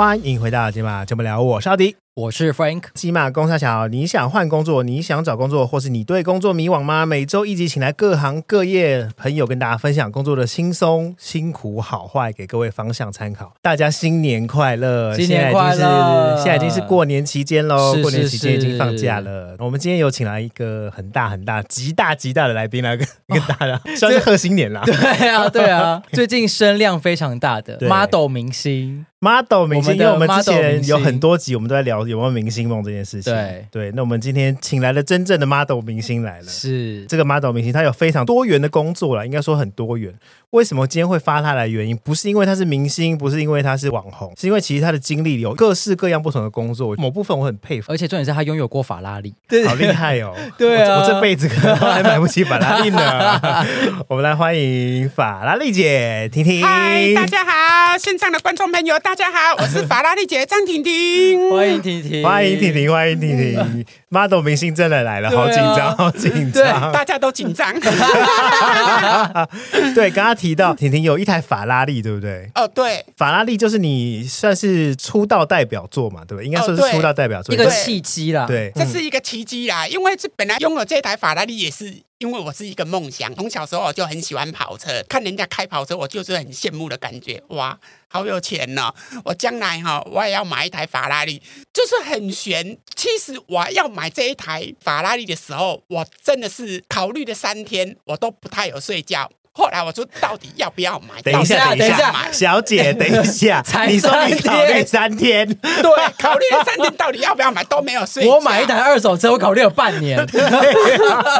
欢迎回到金马这么聊，我是阿迪。我是 Frank，金马公三小，你想换工作，你想找工作，或是你对工作迷惘吗？每周一集，请来各行各业朋友跟大家分享工作的轻松、辛苦、好坏，给各位方向参考。大家新年快乐！新年快乐！现在已经是，已经是过年期间喽，过年期间已经放假了。我们今天有请来一个很大很大、极大极大的来宾来跟 跟大家，算是贺新年啦。对啊，对啊，最近声量非常大的 model 明星。Model 明星，因为我们之前有很多集，我们都在聊有没有明星梦这件事情。对对，那我们今天请来了真正的 model 明星来了。是这个 model 明星，他有非常多元的工作了，应该说很多元。为什么今天会发他来？原因不是因为他是明星，不是因为他是网红，是因为其实他的经历有各式各样不同的工作。某部分我很佩服，而且重点是他拥有过法拉利，对好厉害哦！对啊，我，我这辈子可能还买不起法拉利呢。我们来欢迎法拉利姐婷婷。嗨，大家好，现场的观众朋友，大家好，我是。法拉利姐张婷婷，欢迎婷婷，欢迎婷婷，欢迎婷婷。model 明星真的来了，好紧张，好紧张，大家都紧张。对，刚刚提到婷婷有一台法拉利，对不对？哦，对，法拉利就是你算是出道代表作嘛，对不对？应该说是出道代表作，一个契机啦。对，这是一个奇迹啦，因为这本来拥有这台法拉利也是。因为我是一个梦想，从小时候我就很喜欢跑车，看人家开跑车，我就是很羡慕的感觉。哇，好有钱呢、我将来哈，我也要买一台法拉利，就是很悬。其实我要买这一台法拉利的时候，我真的是考虑了三天，我都不太有睡觉。后来我说，到底要不要买？等一下，等一下，小姐，等一下，你说你考虑三天，对，考虑了三天，到底要不要买都没有睡。我买一台二手车，我考虑了半年，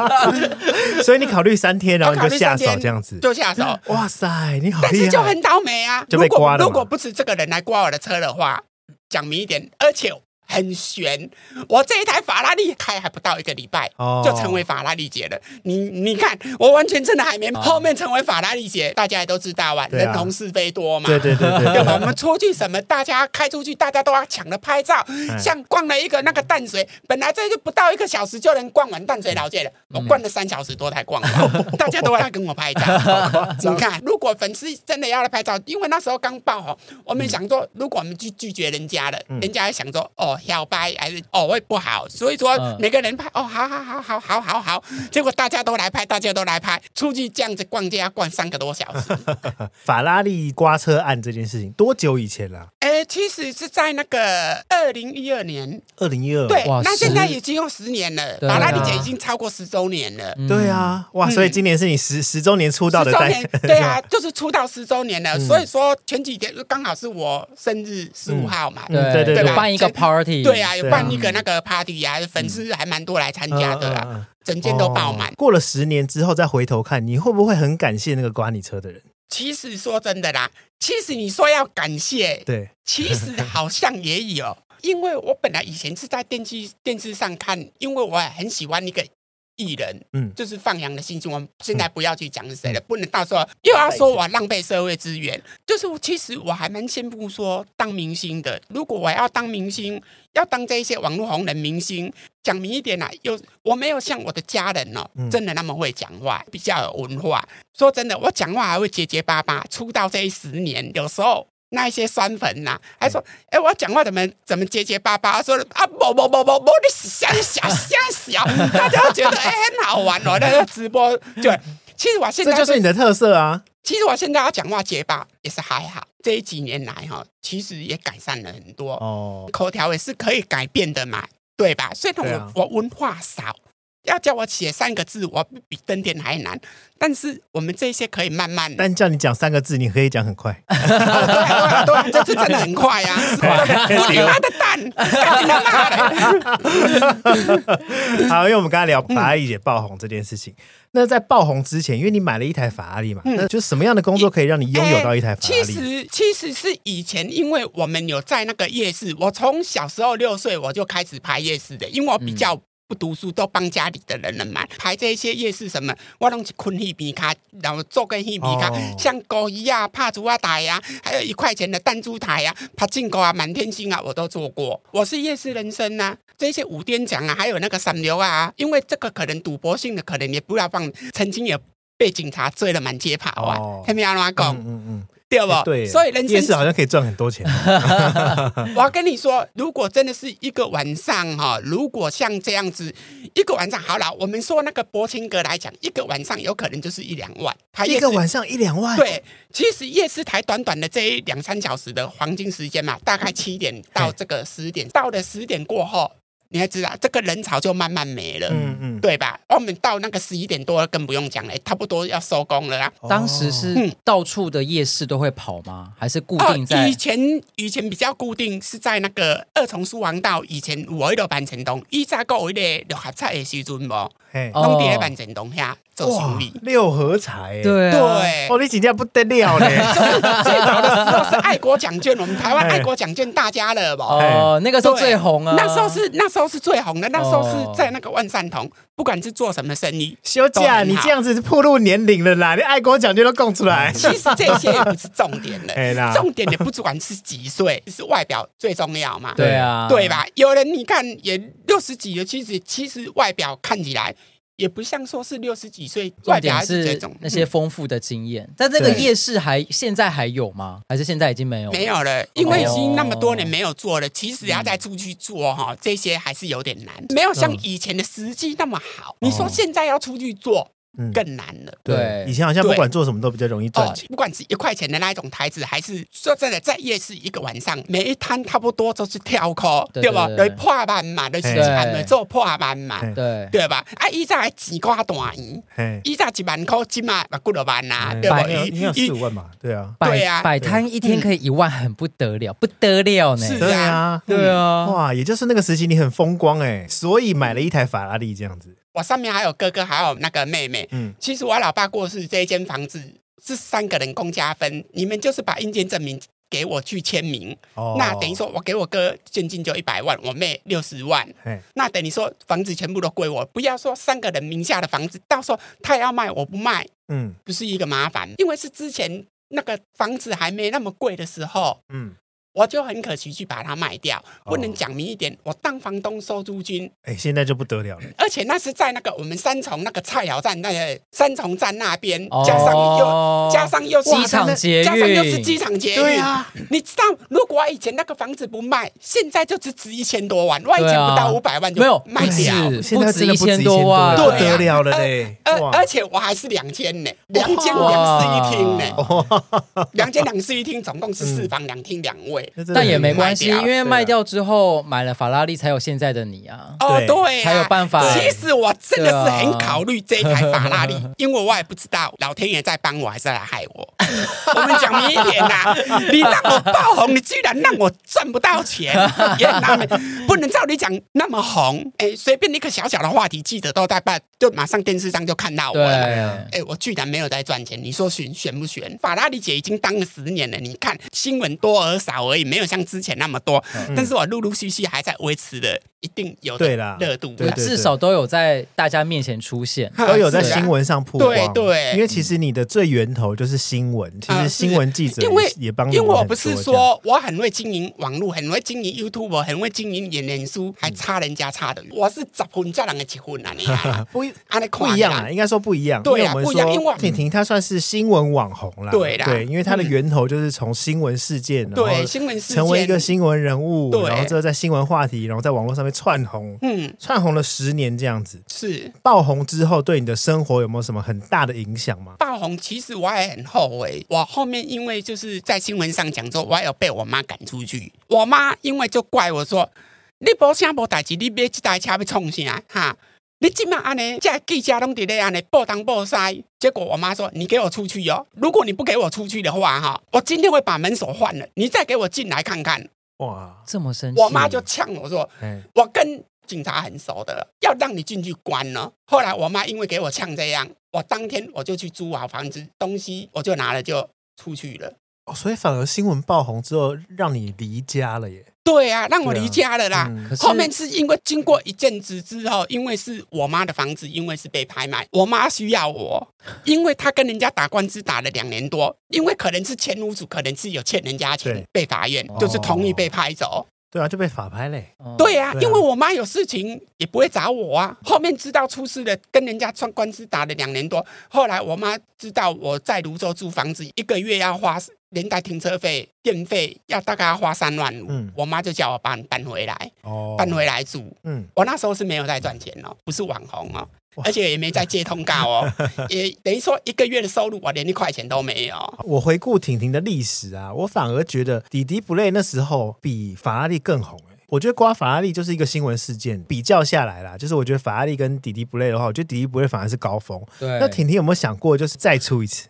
所以你考虑三天，然后你就下手这样子，就下手。哇塞，你好厉害！但是就很倒霉啊，就被刮了。如果不是这个人来刮我的车的话，讲明一点，而且。很悬，我这一台法拉利开还不到一个礼拜，就成为法拉利姐了。你你看，我完全真的还没后面成为法拉利姐，大家也都知道啊，人红是非多嘛，对对对对，对吧？我们出去什么，大家开出去，大家都要抢着拍照。像逛了一个那个淡水，本来这就不到一个小时就能逛完淡水老街了，我逛了三小时多才逛完，大家都要跟我拍照。你看，如果粉丝真的要来拍照，因为那时候刚爆红，我们想说，如果我们去拒绝人家了，人家还想说，哦。小白还是哦会不好，所以说每个人拍哦，好好好好好好好，结果大家都来拍，大家都来拍，出去这样子逛街要逛三个多小时。法拉利刮车案这件事情多久以前了？哎，其实是在那个二零一二年，二零一二对，那现在已经有十年了，法拉利姐已经超过十周年了。对啊，哇，所以今年是你十十周年出道的代，对啊，就是出道十周年了。所以说前几天刚好是我生日十五号嘛，对对对，办一个 party。对啊，有办一个那个 party 啊，粉丝还蛮多来参加的啦，整间都爆满。过了十年之后再回头看，你会不会很感谢那个刮你车的人？其实说真的啦，其实你说要感谢，对，其实好像也有，因为我本来以前是在电视电视上看，因为我很喜欢一个。艺人，嗯，就是放羊的心情。我们现在不要去讲是谁了，不能到时候又要说我浪费社会资源。就是其实我还蛮羡慕说当明星的。如果我要当明星，要当这一些网络红人明星，讲明一点啊，有我没有像我的家人哦，真的那么会讲话，比较有文化。说真的，我讲话还会结结巴巴。出道这一十年，有时候。那一些酸粉呐、啊，还说，哎、欸，我讲话怎么怎么结结巴巴，说啊，不不不不不，你想小想小，大家都觉得哎、欸、很好玩哦，那个直播，对，其实我现在这就是你的特色啊。其实我现在要讲话结巴也是还好，这几年来哈，其实也改善了很多。哦，口条也是可以改变的嘛，对吧？虽然我、啊、我文化少。要叫我写三个字，我比登天还难。但是我们这些可以慢慢。但叫你讲三个字，你可以讲很快。哦、对啊，对啊，对啊，这次真的很快呀、啊！我你妈的蛋，干你妈的！好，因为我们刚才聊法拉利姐爆红这件事情。嗯、那在爆红之前，因为你买了一台法拉利嘛，嗯、那就什么样的工作可以让你拥有到一台法拉利？其实，其实是以前，因为我们有在那个夜市，我从小时候六岁我就开始拍夜市的，因为我比较。不读书都帮家里的人了嘛，排这些夜市什么，我拢是困戏皮卡，然后做个戏皮卡，像狗一啊、怕猪啊、台呀，还有一块钱的弹珠台呀、啊、怕进口啊、满天星啊，我都做过。我是夜市人生呐、啊，这些五颠奖啊，还有那个三流啊，因为这个可能赌博性的，可能也不要放，曾经也被警察追了满街跑啊。听没有阿公？嗯嗯。对不？对，所以人生夜市好像可以赚很多钱。我要跟你说，如果真的是一个晚上哈，如果像这样子一个晚上好了，我们说那个柏青阁来讲，一个晚上有可能就是一两万。一个晚上一两万？对，其实夜市台短短的这一两三小时的黄金时间嘛，大概七点到这个十点，到了十点过后。你还知道，这个人潮就慢慢没了，嗯嗯，对吧？我们到那个十一点多更不用讲了，差不多要收工了啦。当时是到处的夜市都会跑吗？还是固定在？以前以前比较固定，是在那个二重书王道。以前五一路办成东，一在搞一个六合彩的时阵无，东地办成东下做生意。六合彩，对对，哦，你真的不得了嘞！最早的时候是爱国奖券，我们台湾爱国奖券大家乐吧？哦，那个时候最红啊，那时候是那时候。是最红的，那时候是在那个万善堂，不管是做什么生意，休假你这样子是暴露年龄了啦，你爱国奖券都供出来。其实这些也不是重点了，重点也不只管是几岁，是外表最重要嘛？对啊，对吧？有人你看也六十几了，其实其实外表看起来。也不像说是六十几岁，外表是这种那些丰富的经验。但这个夜市还现在还有吗？还是现在已经没有？没有了，因为已经那么多年没有做了。其实要再出去做哈，这些还是有点难，没有像以前的时机那么好。你说现在要出去做？更难了。对，以前好像不管做什么都比较容易赚钱，不管是一块钱的那一种台子，还是说真的，在夜市一个晚上，每一摊差不多都是跳扣，对吧？对，破万嘛，都是还没做破万嘛，对。对吧？啊，以前还几挂大钱，以前一万块起码把过了万呐，对吧？应该四五万嘛，对啊，对啊，摆摊一天可以一万，很不得了，不得了呢。是啊，对啊，哇，也就是那个时期你很风光哎，所以买了一台法拉利这样子。我上面还有哥哥，还有那个妹妹。嗯，其实我老爸过世，这一间房子是三个人共加分。你们就是把印鉴证明给我去签名。哦，那等于说我给我哥现金就一百万，我妹六十万。那等于说房子全部都归我。不要说三个人名下的房子，到时候他要卖我不卖，嗯，不是一个麻烦。因为是之前那个房子还没那么贵的时候，嗯。我就很可惜去把它卖掉，不能讲明一点，我当房东收租金。哎，现在就不得了了。而且那是在那个我们三重那个菜鸟站那个三重站那边，加上又加上又机场加上又是机场捷运。对啊，你知道，如果以前那个房子不卖，现在就只值一千多万，我以前不到五百万就没有卖掉，现在真的不止一千多万，不得了了嘞！而而且我还是两间呢，两间两室一厅呢，两间两室一厅，总共是四房两厅两卫。但也没关系，因为卖掉之后买了法拉利，才有现在的你啊！哦，对，才有办法。其实我真的是很考虑这一台法拉利，因为我也不知道老天爷在帮我还是在害我。我们讲明一点呐，你让我爆红，你居然让我赚不到钱，也难免不能照你讲那么红。哎，随便一个小小的话题，记者都在办，就马上电视上就看到我了。哎，我居然没有在赚钱，你说悬悬不悬？法拉利姐已经当了十年了，你看新闻多而少而已。没有像之前那么多，嗯、但是我陆陆续续还在维持的。一定有的热度，对，至少都有在大家面前出现，都有在新闻上曝光。对对，因为其实你的最源头就是新闻，其实新闻记者因为也帮，因为我不是说我很会经营网络，很会经营 YouTube，很会经营演脸书，还差人家差的。我是十分叫人家结婚啊，你 不一不一样啊，应该说不一样。对啊，不一样。因为婷婷她算是新闻网红啦，对啦，对，因为她的源头就是从新闻事件，对新闻事件成为一个新闻人物，然后之后在新闻话题，然后在网络上面窜红。嗯，窜红了十年这样子，是爆红之后对你的生活有没有什么很大的影响吗？爆红其实我也很后悔，我后面因为就是在新闻上讲说，我还有被我妈赶出去。我妈因为就怪我说，你无啥无代志，你买这台车要创啥？哈，你今晚安尼，这记者拢伫咧安尼报东报西。结果我妈说，你给我出去哟！如果你不给我出去的话，哈，我今天会把门锁换了，你再给我进来看看。哇，这么生气！我妈就呛我说，嘿我跟。警察很熟的，要让你进去关呢。后来我妈因为给我呛这样，我当天我就去租好房子，东西我就拿了就出去了。哦，所以反而新闻爆红之后，让你离家了耶？对啊，让我离家了啦。嗯、后面是因为经过一阵子之后，因为是我妈的房子，因为是被拍卖，我妈需要我，因为她跟人家打官司打了两年多，因为可能是前屋主，可能是有欠人家钱，被法院就是同意被拍走。对啊，就被法拍嘞。对啊，因为我妈有事情也不会找我啊。后面知道出事了，跟人家双官司打了两年多。后来我妈知道我在泸州租房子，一个月要花连带停车费、电费，要大概要花三万五。嗯，我妈就叫我搬搬回来，哦，搬回来住。嗯，我那时候是没有在赚钱哦，不是网红哦。而且也没再接通告哦，也等于说一个月的收入我连一块钱都没有。我回顾婷婷的历史啊，我反而觉得迪迪不累那时候比法拉利更红。我觉得刮法拉利就是一个新闻事件，比较下来啦，就是我觉得法拉利跟迪迪不累的话，我觉得迪迪不累反而是高峰。对，那婷婷有没有想过，就是再出一次？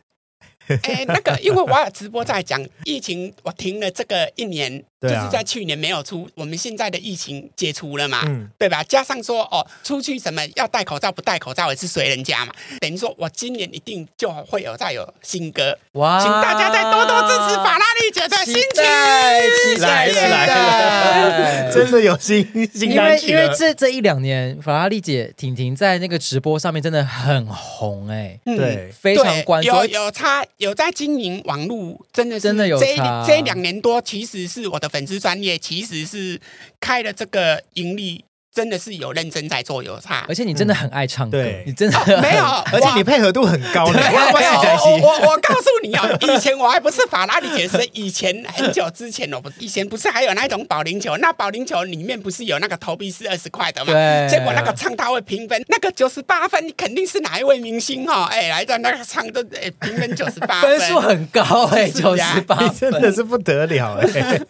哎，那个，因为我有直播在讲疫情，我停了这个一年。就是在去年没有出，我们现在的疫情解除了嘛，嗯、对吧？加上说哦，出去什么要戴口罩不戴口罩也是随人家嘛。等于说我今年一定就会有再有新歌，哇！请大家再多多支持法拉利姐的新曲，来了来了，真的有新新单曲。因为因为这这一两年法拉利姐婷婷在那个直播上面真的很红哎、欸，对，非常关注，有有差有在经营网络，真的是真的有差。这这两年多其实是我的。粉丝专业其实是开了这个盈利。真的是有认真在做有差，而且你真的很爱唱歌，对你真的没有，而且你配合度很高的。我我我告诉你哦，以前我还不是法拉利姐，是以前很久之前哦，不是以前不是还有那种保龄球？那保龄球里面不是有那个投币是二十块的嘛？对。结果那个唱他会评分，那个九十八分，你肯定是哪一位明星哦？哎，来的那个唱的哎，评分九十八分，分数很高哎，九十八真的是不得了哎。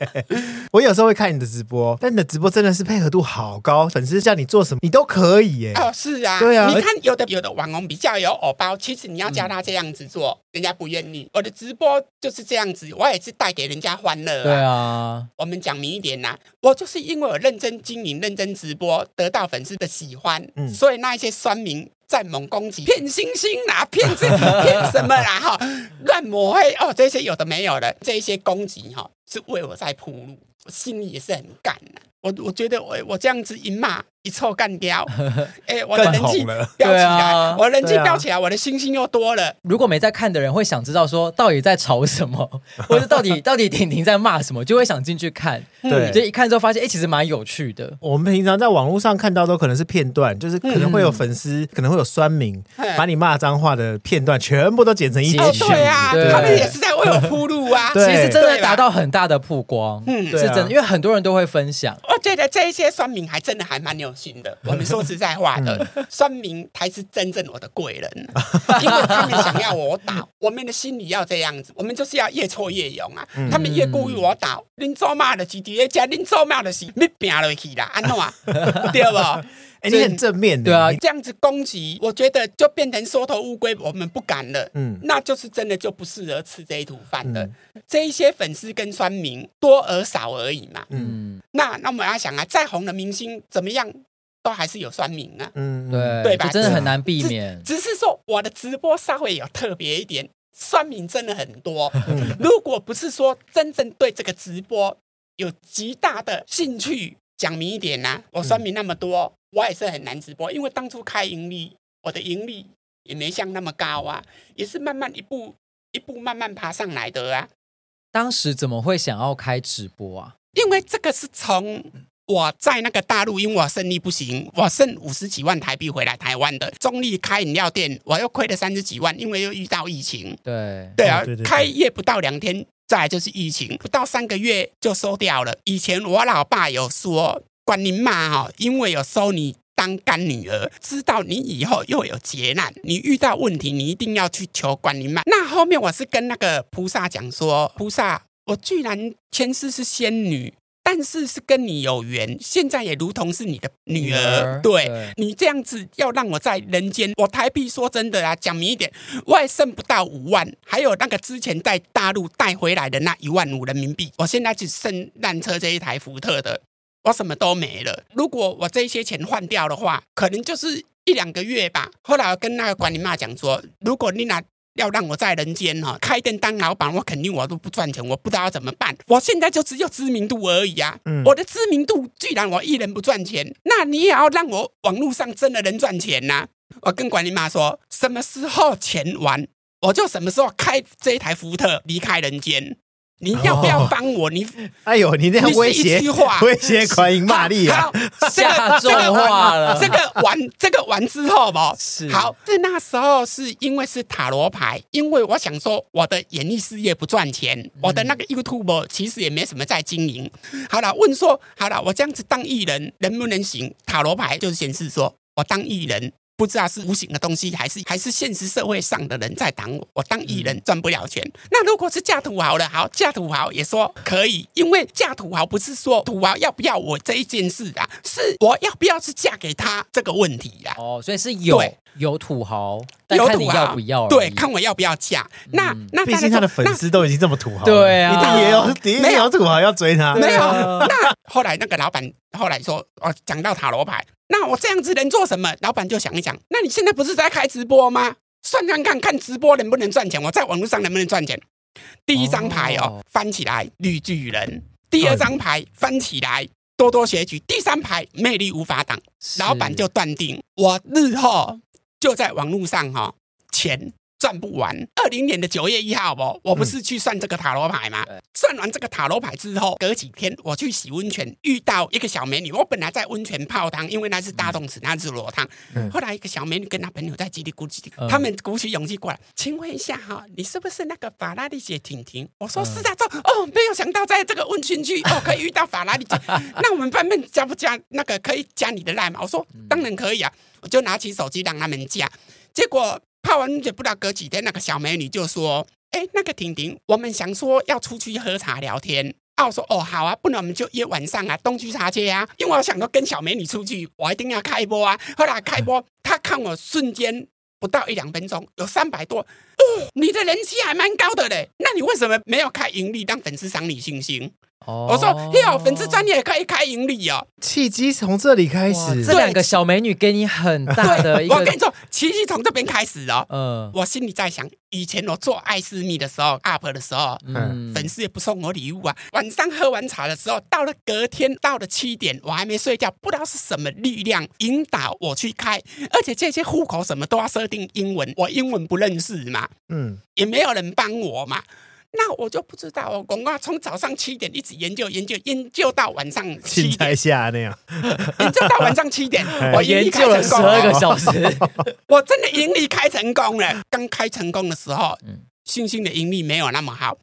我有时候会看你的直播，但你的直播真的是配合度好高。粉丝叫你做什么，你都可以耶。哦，是啊，对啊。你看，有的有的网红比较有偶包，其实你要教他这样子做，嗯、人家不愿意。我的直播就是这样子，我也是带给人家欢乐、啊。对啊，我们讲明一点呐、啊，我就是因为我认真经营、认真直播，得到粉丝的喜欢，嗯、所以那一些酸民在猛攻击、骗星星啦、骗自己、骗什么啦哈，乱抹黑哦，这些有的没有的，这一些攻击哈，是为我在铺路，我心里也是很干的。我我觉得我我这样子一骂。一臭干掉，哎、欸，我的人气飙起来，啊、我人气飙起来，啊、我的星星又多了。如果没在看的人会想知道说到底在吵什么，或者到底 到底婷婷在骂什么，就会想进去看。对，就一看之后发现，哎、欸，其实蛮有趣的。我们平常在网络上看到都可能是片段，就是可能会有粉丝，嗯、可能会有酸民把你骂脏话的片段全部都剪成一集。哦，对啊，对他们也是在为我铺路啊。其实真的达到很大的曝光，嗯，是真的，因为很多人都会分享。我觉得这一些酸民还真的还蛮有。心的，我们说实在话的，酸民才是真正我的贵人，因为他们想要我倒，我们的心里要这样子，我们就是要越挫越勇啊。他们越故意我倒，恁做嘛的是第一家，恁做嘛的是你拼落去啦，安怎 对不？哎，你很正面的，对啊，这样子攻击，我觉得就变成缩头乌龟，我们不敢了。嗯，那就是真的就不适合吃这一桶饭的。这一些粉丝跟酸民多而少而已嘛。嗯，那那我们要想啊，再红的明星怎么样？都还是有酸民啊，嗯，对，对吧？真的很难避免。只，只是说我的直播稍微有特别一点，酸民真的很多。嗯、如果不是说真正对这个直播有极大的兴趣，讲明一点呢、啊，我酸民那么多，嗯、我也是很难直播。因为当初开盈利，我的盈利也没像那么高啊，也是慢慢一步一步慢慢爬上来的啊。当时怎么会想要开直播啊？因为这个是从。我在那个大陆，因为我生意不行，我剩五十几万台币回来台湾的。中立开饮料店，我又亏了三十几万，因为又遇到疫情。对对啊，开业不到两天，再就是疫情，不到三个月就收掉了。以前我老爸有说，管你妈哦，因为有收你当干女儿，知道你以后又有劫难，你遇到问题，你一定要去求管你妈。那后面我是跟那个菩萨讲说，菩萨，我居然前世是仙女。但是是跟你有缘，现在也如同是你的女儿。对，对你这样子要让我在人间，我台币说真的啊，讲明一点，我也剩不到五万，还有那个之前在大陆带回来的那一万五人民币，我现在只剩烂车这一台福特的，我什么都没了。如果我这些钱换掉的话，可能就是一两个月吧。后来我跟那个管理妈讲说，如果你拿。要让我在人间哈开店当老板，我肯定我都不赚钱，我不知道要怎么办。我现在就只有知名度而已啊！嗯、我的知名度既然我一人不赚钱，那你也要让我网络上真的能赚钱呐、啊！我跟管理妈说，什么时候钱完，我就什么时候开这一台福特离开人间。你要不要帮我？你哎呦，你那样威胁，威胁款赢玛丽啊，下重话了。这个完，这个完之后吧，好，是那时候是因为是塔罗牌，因为我想说我的演艺事业不赚钱，我的那个 YouTube 其实也没什么在经营。好了，问说好了，我这样子当艺人能不能行？塔罗牌就是显示说我当艺人。不知道是无形的东西，还是还是现实社会上的人在挡我。我当艺人赚不了钱。那如果是嫁土豪了，好，嫁土豪也说可以，因为嫁土豪不是说土豪要不要我这一件事啊，是我要不要是嫁给他这个问题呀。哦，所以是有有土豪，有土豪要不要？对，看我要不要嫁。那那毕竟他的粉丝都已经这么土豪，对啊，一定也有，一定有土豪要追他。没有。那后来那个老板后来说，哦，讲到塔罗牌。那我这样子能做什么？老板就想一想，那你现在不是在开直播吗？算算看看直播能不能赚钱，我在网络上能不能赚钱？第一张牌哦，翻起来绿巨人；第二张牌翻起来多多学举；第三排魅力无法挡。老板就断定，我日后就在网络上哈钱。赚不完。二零年的九月一号不，我不是去算这个塔罗牌吗？嗯、算完这个塔罗牌之后，隔几天我去洗温泉，遇到一个小美女。我本来在温泉泡汤，因为那是大洞池，那是裸汤。嗯、后来一个小美女跟她朋友在叽里咕叽，他们鼓起勇气过来，请问一下哈，你是不是那个法拉利姐婷婷？我说是啊，说哦，没有想到在这个温泉区哦可以遇到法拉利姐。那我们方便加不加那个可以加你的赖吗？我说当然可以啊，我就拿起手机让他们加，结果。泡完就不知道隔几天，那个小美女就说：“哎，那个婷婷，我们想说要出去喝茶聊天。”啊，我说：“哦，好啊，不然我们就约晚上啊，东区茶街啊。”因为我想说跟小美女出去，我一定要开播啊。后来开播，她看我瞬间不到一两分钟有三百多，哦，你的人气还蛮高的嘞。那你为什么没有开盈利，让粉丝赏你星星？我说哟，粉丝专业可以开盈利哦，契机从这里开始。这两个小美女给你很大的一个，我跟你说，契机从这边开始哦。嗯，我心里在想，以前我做艾斯密的时候，up 的时候，嗯，粉丝也不送我礼物啊。晚上喝完茶的时候，到了隔天到了七点，我还没睡觉，不知道是什么力量引导我去开，而且这些户口什么都要设定英文，我英文不认识嘛，嗯，也没有人帮我嘛。那我就不知道哦，广告从早上七点一直研究研究研究到晚上七点，才下那样，研究到晚上七点，我研究了十二个小时，我真的盈利开成功了。刚开成功的时候，星星的盈利没有那么好，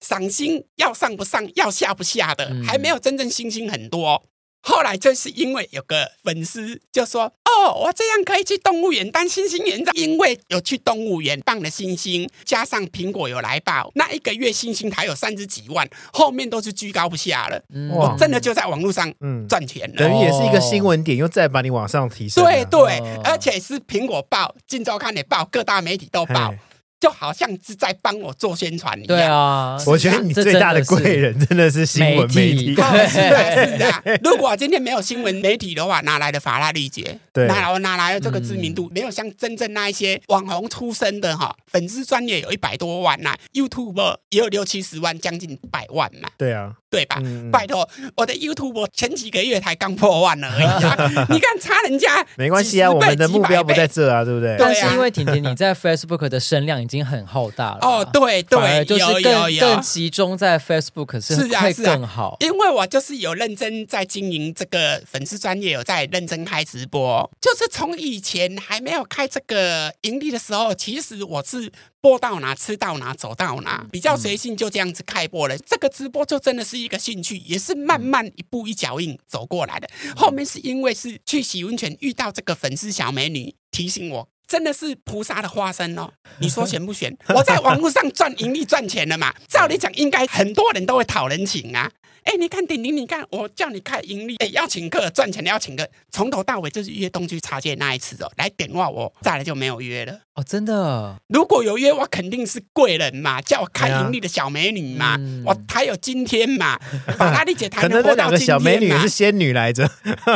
赏星要上不上，要下不下的，还没有真正星星很多。后来就是因为有个粉丝就说：“哦，我这样可以去动物园当星星园长，因为有去动物园放了星星，加上苹果有来报，那一个月星星台有三十几万，后面都是居高不下了。我真的就在网络上赚钱了，等于也是一个新闻点，又再把你往上提升。对对，而且是苹果报、镜周刊也报，各大媒体都报。”就好像是在帮我做宣传一样。对啊，我觉得你最大的贵人真的是新闻媒体。是啊，是啊。如果今天没有新闻媒体的话，哪来的法拉利节？对，哪来哪来的这个知名度？没有像真正那一些网红出身的哈，粉丝专业有一百多万呐，YouTube 也有六七十万，将近百万嘛。对啊。对吧？嗯、拜托，我的 YouTube 前几个月才刚破万了而已啊！你看差人家，没关系啊，我们的目标不在这啊，对不对？但是因为婷婷你在 Facebook 的声量已经很浩大了哦，对对，就是更更集中在 Facebook 是会更好，因为我就是有认真在经营这个粉丝专业，有在认真开直播，就是从以前还没有开这个盈利的时候，其实我是。播到哪吃到哪走到哪，比较随性，就这样子开播了。这个直播就真的是一个兴趣，也是慢慢一步一脚印走过来的。后面是因为是去洗温泉遇到这个粉丝小美女，提醒我真的是菩萨的化身哦。你说玄不玄？我在网络上赚盈利赚钱了嘛？照理讲，应该很多人都会讨人情啊。哎，你看顶顶，你看我叫你开盈利，哎，要请客赚钱的要请客，从头到尾就是约东区茶街那一次哦，来点话我，再来就没有约了哦，真的。如果有约，我肯定是贵人嘛，叫我看盈利的小美女嘛，我才有今天嘛。法拉利姐才能活到今天嘛。可能那两个小美女是仙女来着，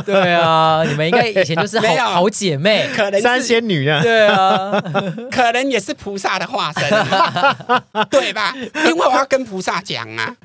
对啊，你们应该以前就是好好姐妹，可能三仙女啊，对啊，可能也是菩萨的化身，对吧？因为我要跟菩萨讲啊，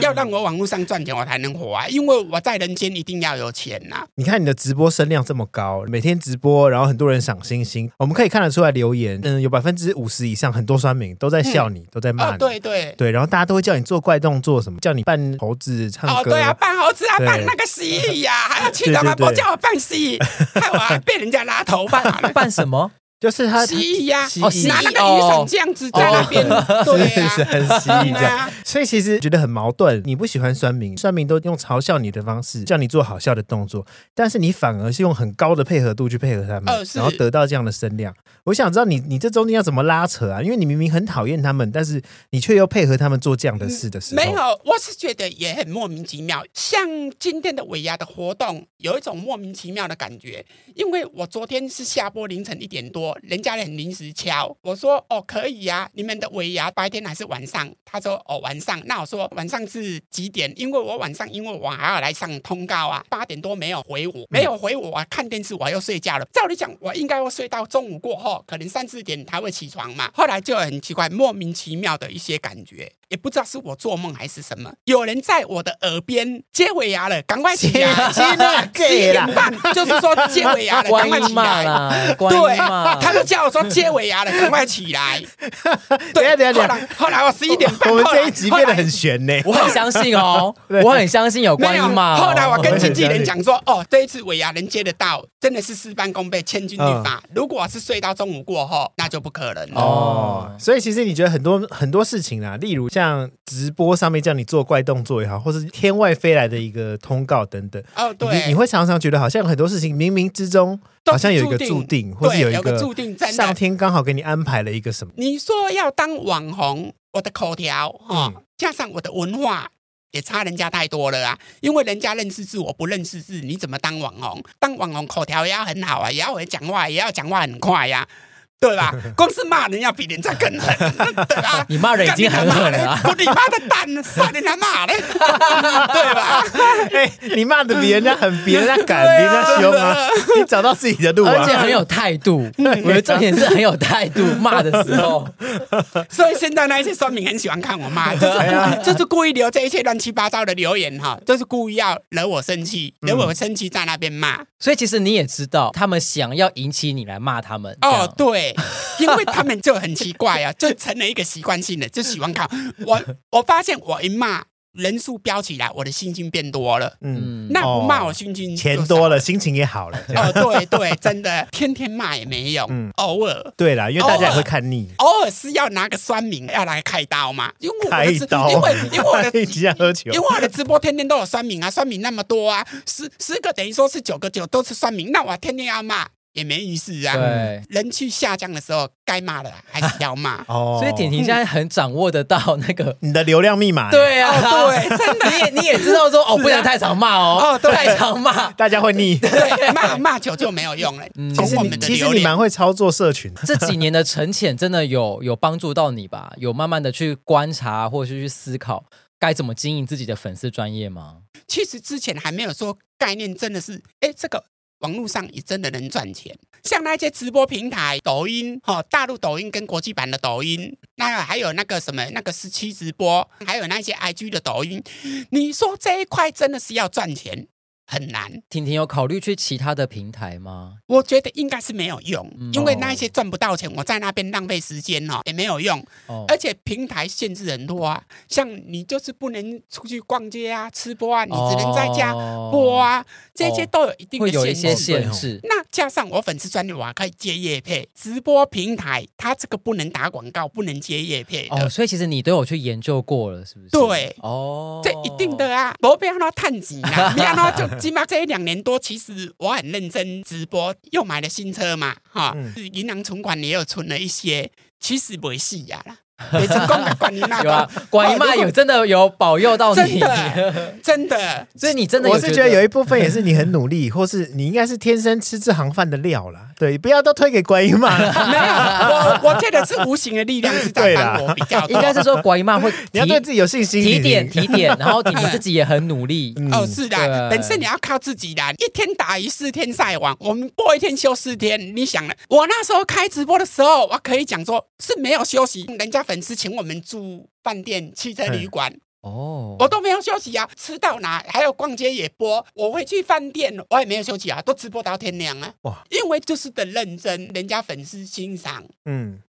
要让我网络上。赚钱我才能活啊，因为我在人间一定要有钱呐、啊。你看你的直播声量这么高，每天直播，然后很多人赏星星，我们可以看得出来留留言，嗯，有百分之五十以上很多酸民都在笑你，嗯、都在骂你，哦、对对。对，然后大家都会叫你做怪动作，什么叫你扮猴子唱歌，哦，对啊，扮猴子啊，扮那个蜥蜴呀，还要去他们不叫我扮蜥蜴，害我还 被人家拉头发。扮什么？就是他蜥蜴呀，蜥蜴拿那个雨伞这样子在那边，对啊，是很蜥蜴这样。所以其实觉得很矛盾，你不喜欢酸民，酸民都用嘲笑你的方式叫你做好笑的动作，但是你反而是用很高的配合度去配合他们，然后得到这样的声量。我想知道你你这中间要怎么拉扯啊？因为你明明很讨厌他们，但是你却又配合他们做这样的事的时候，没有，我是觉得也很莫名其妙。像今天的尾牙的活动，有一种莫名其妙的感觉，因为我昨天是下播凌晨一点多。人家很临时敲，我说哦可以呀、啊，你们的尾牙白天还是晚上？他说哦晚上，那我说晚上是几点？因为我晚上因为我还要来上通告啊，八点多没有回我，没有回我啊，看电视我又睡觉了。照理讲我应该会睡到中午过后，可能三四点才会起床嘛。后来就很奇怪，莫名其妙的一些感觉。也不知道是我做梦还是什么，有人在我的耳边接尾牙了，赶快起来！十 一点半就是说接尾牙了，赶快起来！对，他就叫我说接尾牙了，赶快起来！等下等下等下，后来我十一点半，我们这一集变得很悬呢。我很相信哦，我很相信有观音嘛。后来我跟经纪人讲说，哦，这一次尾牙能接得到，真的是事半功倍，千钧一发。如果是睡到中午过后，那就不可能哦。所以其实你觉得很多很多事情啊，例如像。像直播上面叫你做怪动作也好，或是天外飞来的一个通告等等，哦，对，你，你会常常觉得好像很多事情冥冥之中好像有一个注定，或是有一个注定，在上天刚好给你安排了一个什么？你说要当网红，我的口条哈，嗯、加上我的文化也差人家太多了啊！因为人家认识字，我不认识字，你怎么当网红？当网红口条也要很好啊，也要会讲话，也要讲话很快呀、啊。对吧？光是骂人要比人家更狠，对吧？你骂人已经很狠了啊！你妈的蛋，算人家骂嘞，对吧？哎，你骂的比人家狠，比人家敢，比人家凶啊！你找到自己的路啊！而且很有态度，我觉得重点是很有态度，骂的时候。所以现在那一些酸民很喜欢看我骂，就是就是故意留这一切乱七八糟的留言哈，就是故意要惹我生气，惹我生气在那边骂。所以其实你也知道，他们想要引起你来骂他们。哦，对。因为他们就很奇怪啊，就成了一个习惯性的，就喜欢看我。我发现我一骂。人数飙起来，我的心情变多了。嗯，那不骂我心情钱多了，心情也好了。哦，对对，真的，天天骂也没用。嗯，偶尔。对啦，因为大家也会看腻。偶尔是要拿个酸民要来开刀嘛？因为开刀，因为因为我的喝酒，因为我的直播天天都有酸民啊，酸民那么多啊，十十个等于说是九个九都是酸民，那我天天要骂。也没意思啊！对，人气下降的时候，该骂的还是要骂。哦，所以婷婷现在很掌握得到那个你的流量密码。对啊，对，真的，你也你也知道说哦，不能太常骂哦。哦，太常骂 大家会腻。对，骂骂久就没有用了。其实你其实你蛮会操作社群。这几年的沉潜真的有有帮助到你吧？有慢慢的去观察，或者是去思考该怎么经营自己的粉丝专业吗？其实之前还没有说概念，真的是哎这个。网络上也真的能赚钱，像那些直播平台，抖音哈，大陆抖音跟国际版的抖音，那还有那个什么那个十七直播，还有那些 IG 的抖音，你说这一块真的是要赚钱？很难。婷婷有考虑去其他的平台吗？我觉得应该是没有用，嗯、因为那一些赚不到钱，我在那边浪费时间哦，也没有用。哦、而且平台限制很多啊，像你就是不能出去逛街啊、吃播啊，你只能在家播啊，哦、这些都有一定的限制。会有一些限制。那加上我粉丝专业，我还可以接业配。直播平台它这个不能打广告，不能接业配哦，所以其实你都有去研究过了，是不是？对，哦，这一定的啊，不要让他探底啊，不要让他就。起码这一两年多，其实我很认真直播，又买了新车嘛，哈，银行存款也有存了一些，其实没事呀啦。没成功的管你那个，管姨妈有真的有保佑到你，真的，真的，所以你真的，我是觉得有一部分也是你很努力，或是你应该是天生吃这行饭的料啦。对，不要都推给管姨妈。没有，我我觉得是无形的力量是在帮我比较，应该是说管姨妈会，你要对自己有信心，提点提点，然后你自己也很努力。哦，是的，本身你要靠自己的，一天打鱼四天晒网，我们播一天休四天。你想了，我那时候开直播的时候，我可以讲说是没有休息，人家粉丝请我们。住饭店、汽车旅馆，哦，我都没有休息啊，吃到哪还有逛街也播，我会去饭店，我也没有休息啊，都直播到天亮啊。哇，因为就是的认真，人家粉丝欣赏，嗯，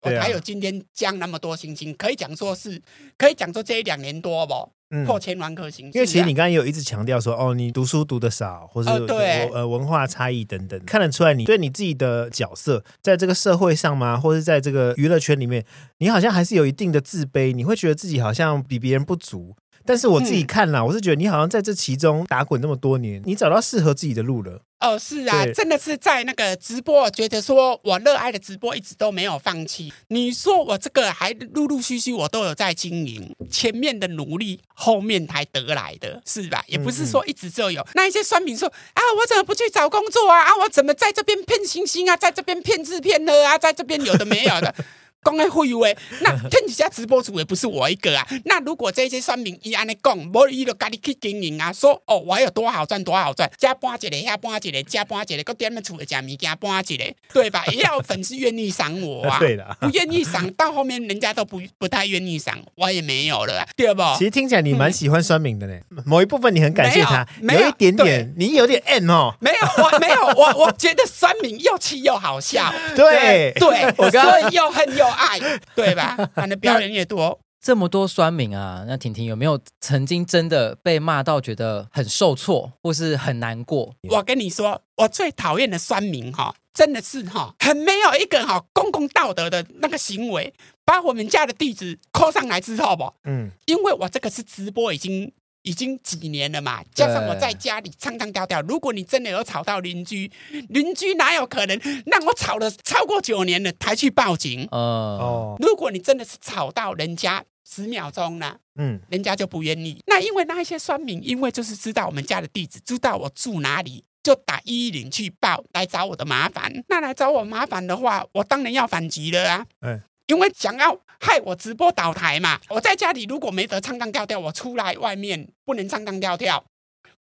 我还有今天降那么多星星，可以讲说是，可以讲说这一两年多不？破千万颗星，因为其实你刚才有一直强调说，哦，你读书读的少，或者对。呃文化差异等等，看得出来你对你自己的角色在这个社会上吗，或者在这个娱乐圈里面，你好像还是有一定的自卑，你会觉得自己好像比别人不足。但是我自己看了，嗯、我是觉得你好像在这其中打滚那么多年，你找到适合自己的路了。哦，是啊，真的是在那个直播，我觉得说我热爱的直播一直都没有放弃。你说我这个还陆陆续续我都有在经营，前面的努力后面才得来的，是吧？也不是说一直就有。嗯嗯，那一些酸民说啊，我怎么不去找工作啊？啊，我怎么在这边骗星星啊？在这边骗制片的啊？在这边有的没有的。公开会为那天底下直播主也不是我一个啊。那如果这些酸民一按的讲，我伊就家己去经营啊，说哦，我有多好赚，多好赚，加搬一个，下搬一个，加搬一个，搁点么出的假物件搬一个，对吧？也要粉丝愿意赏我啊。对的，不愿意赏，到后面人家都不不太愿意赏，我也没有了，对不？其实听起来你蛮喜欢酸民的呢，某一部分你很感谢他，有一点点，你有点 M 哦。没有，我没有，我我觉得酸民又气又好笑，对 对，我所以又恨又。爱对吧？反正表演也多，这么多酸民啊！那婷婷有没有曾经真的被骂到觉得很受挫，或是很难过？我跟你说，我最讨厌的酸民哈，真的是哈，很没有一个哈公共道德的那个行为，把我们家的地址扣上来之后不，嗯，因为我这个是直播已经。已经几年了嘛，加上我在家里唱唱跳跳。如果你真的有吵到邻居，邻居哪有可能让我吵了超过九年了才去报警？哦，如果你真的是吵到人家十秒钟了，嗯，人家就不愿意。那因为那一些酸民，因为就是知道我们家的地址，知道我住哪里，就打一一零去报来找我的麻烦。那来找我麻烦的话，我当然要反击了啊。嗯。因为想要害我直播倒台嘛，我在家里如果没得唱唱跳跳，我出来外面不能唱唱跳跳，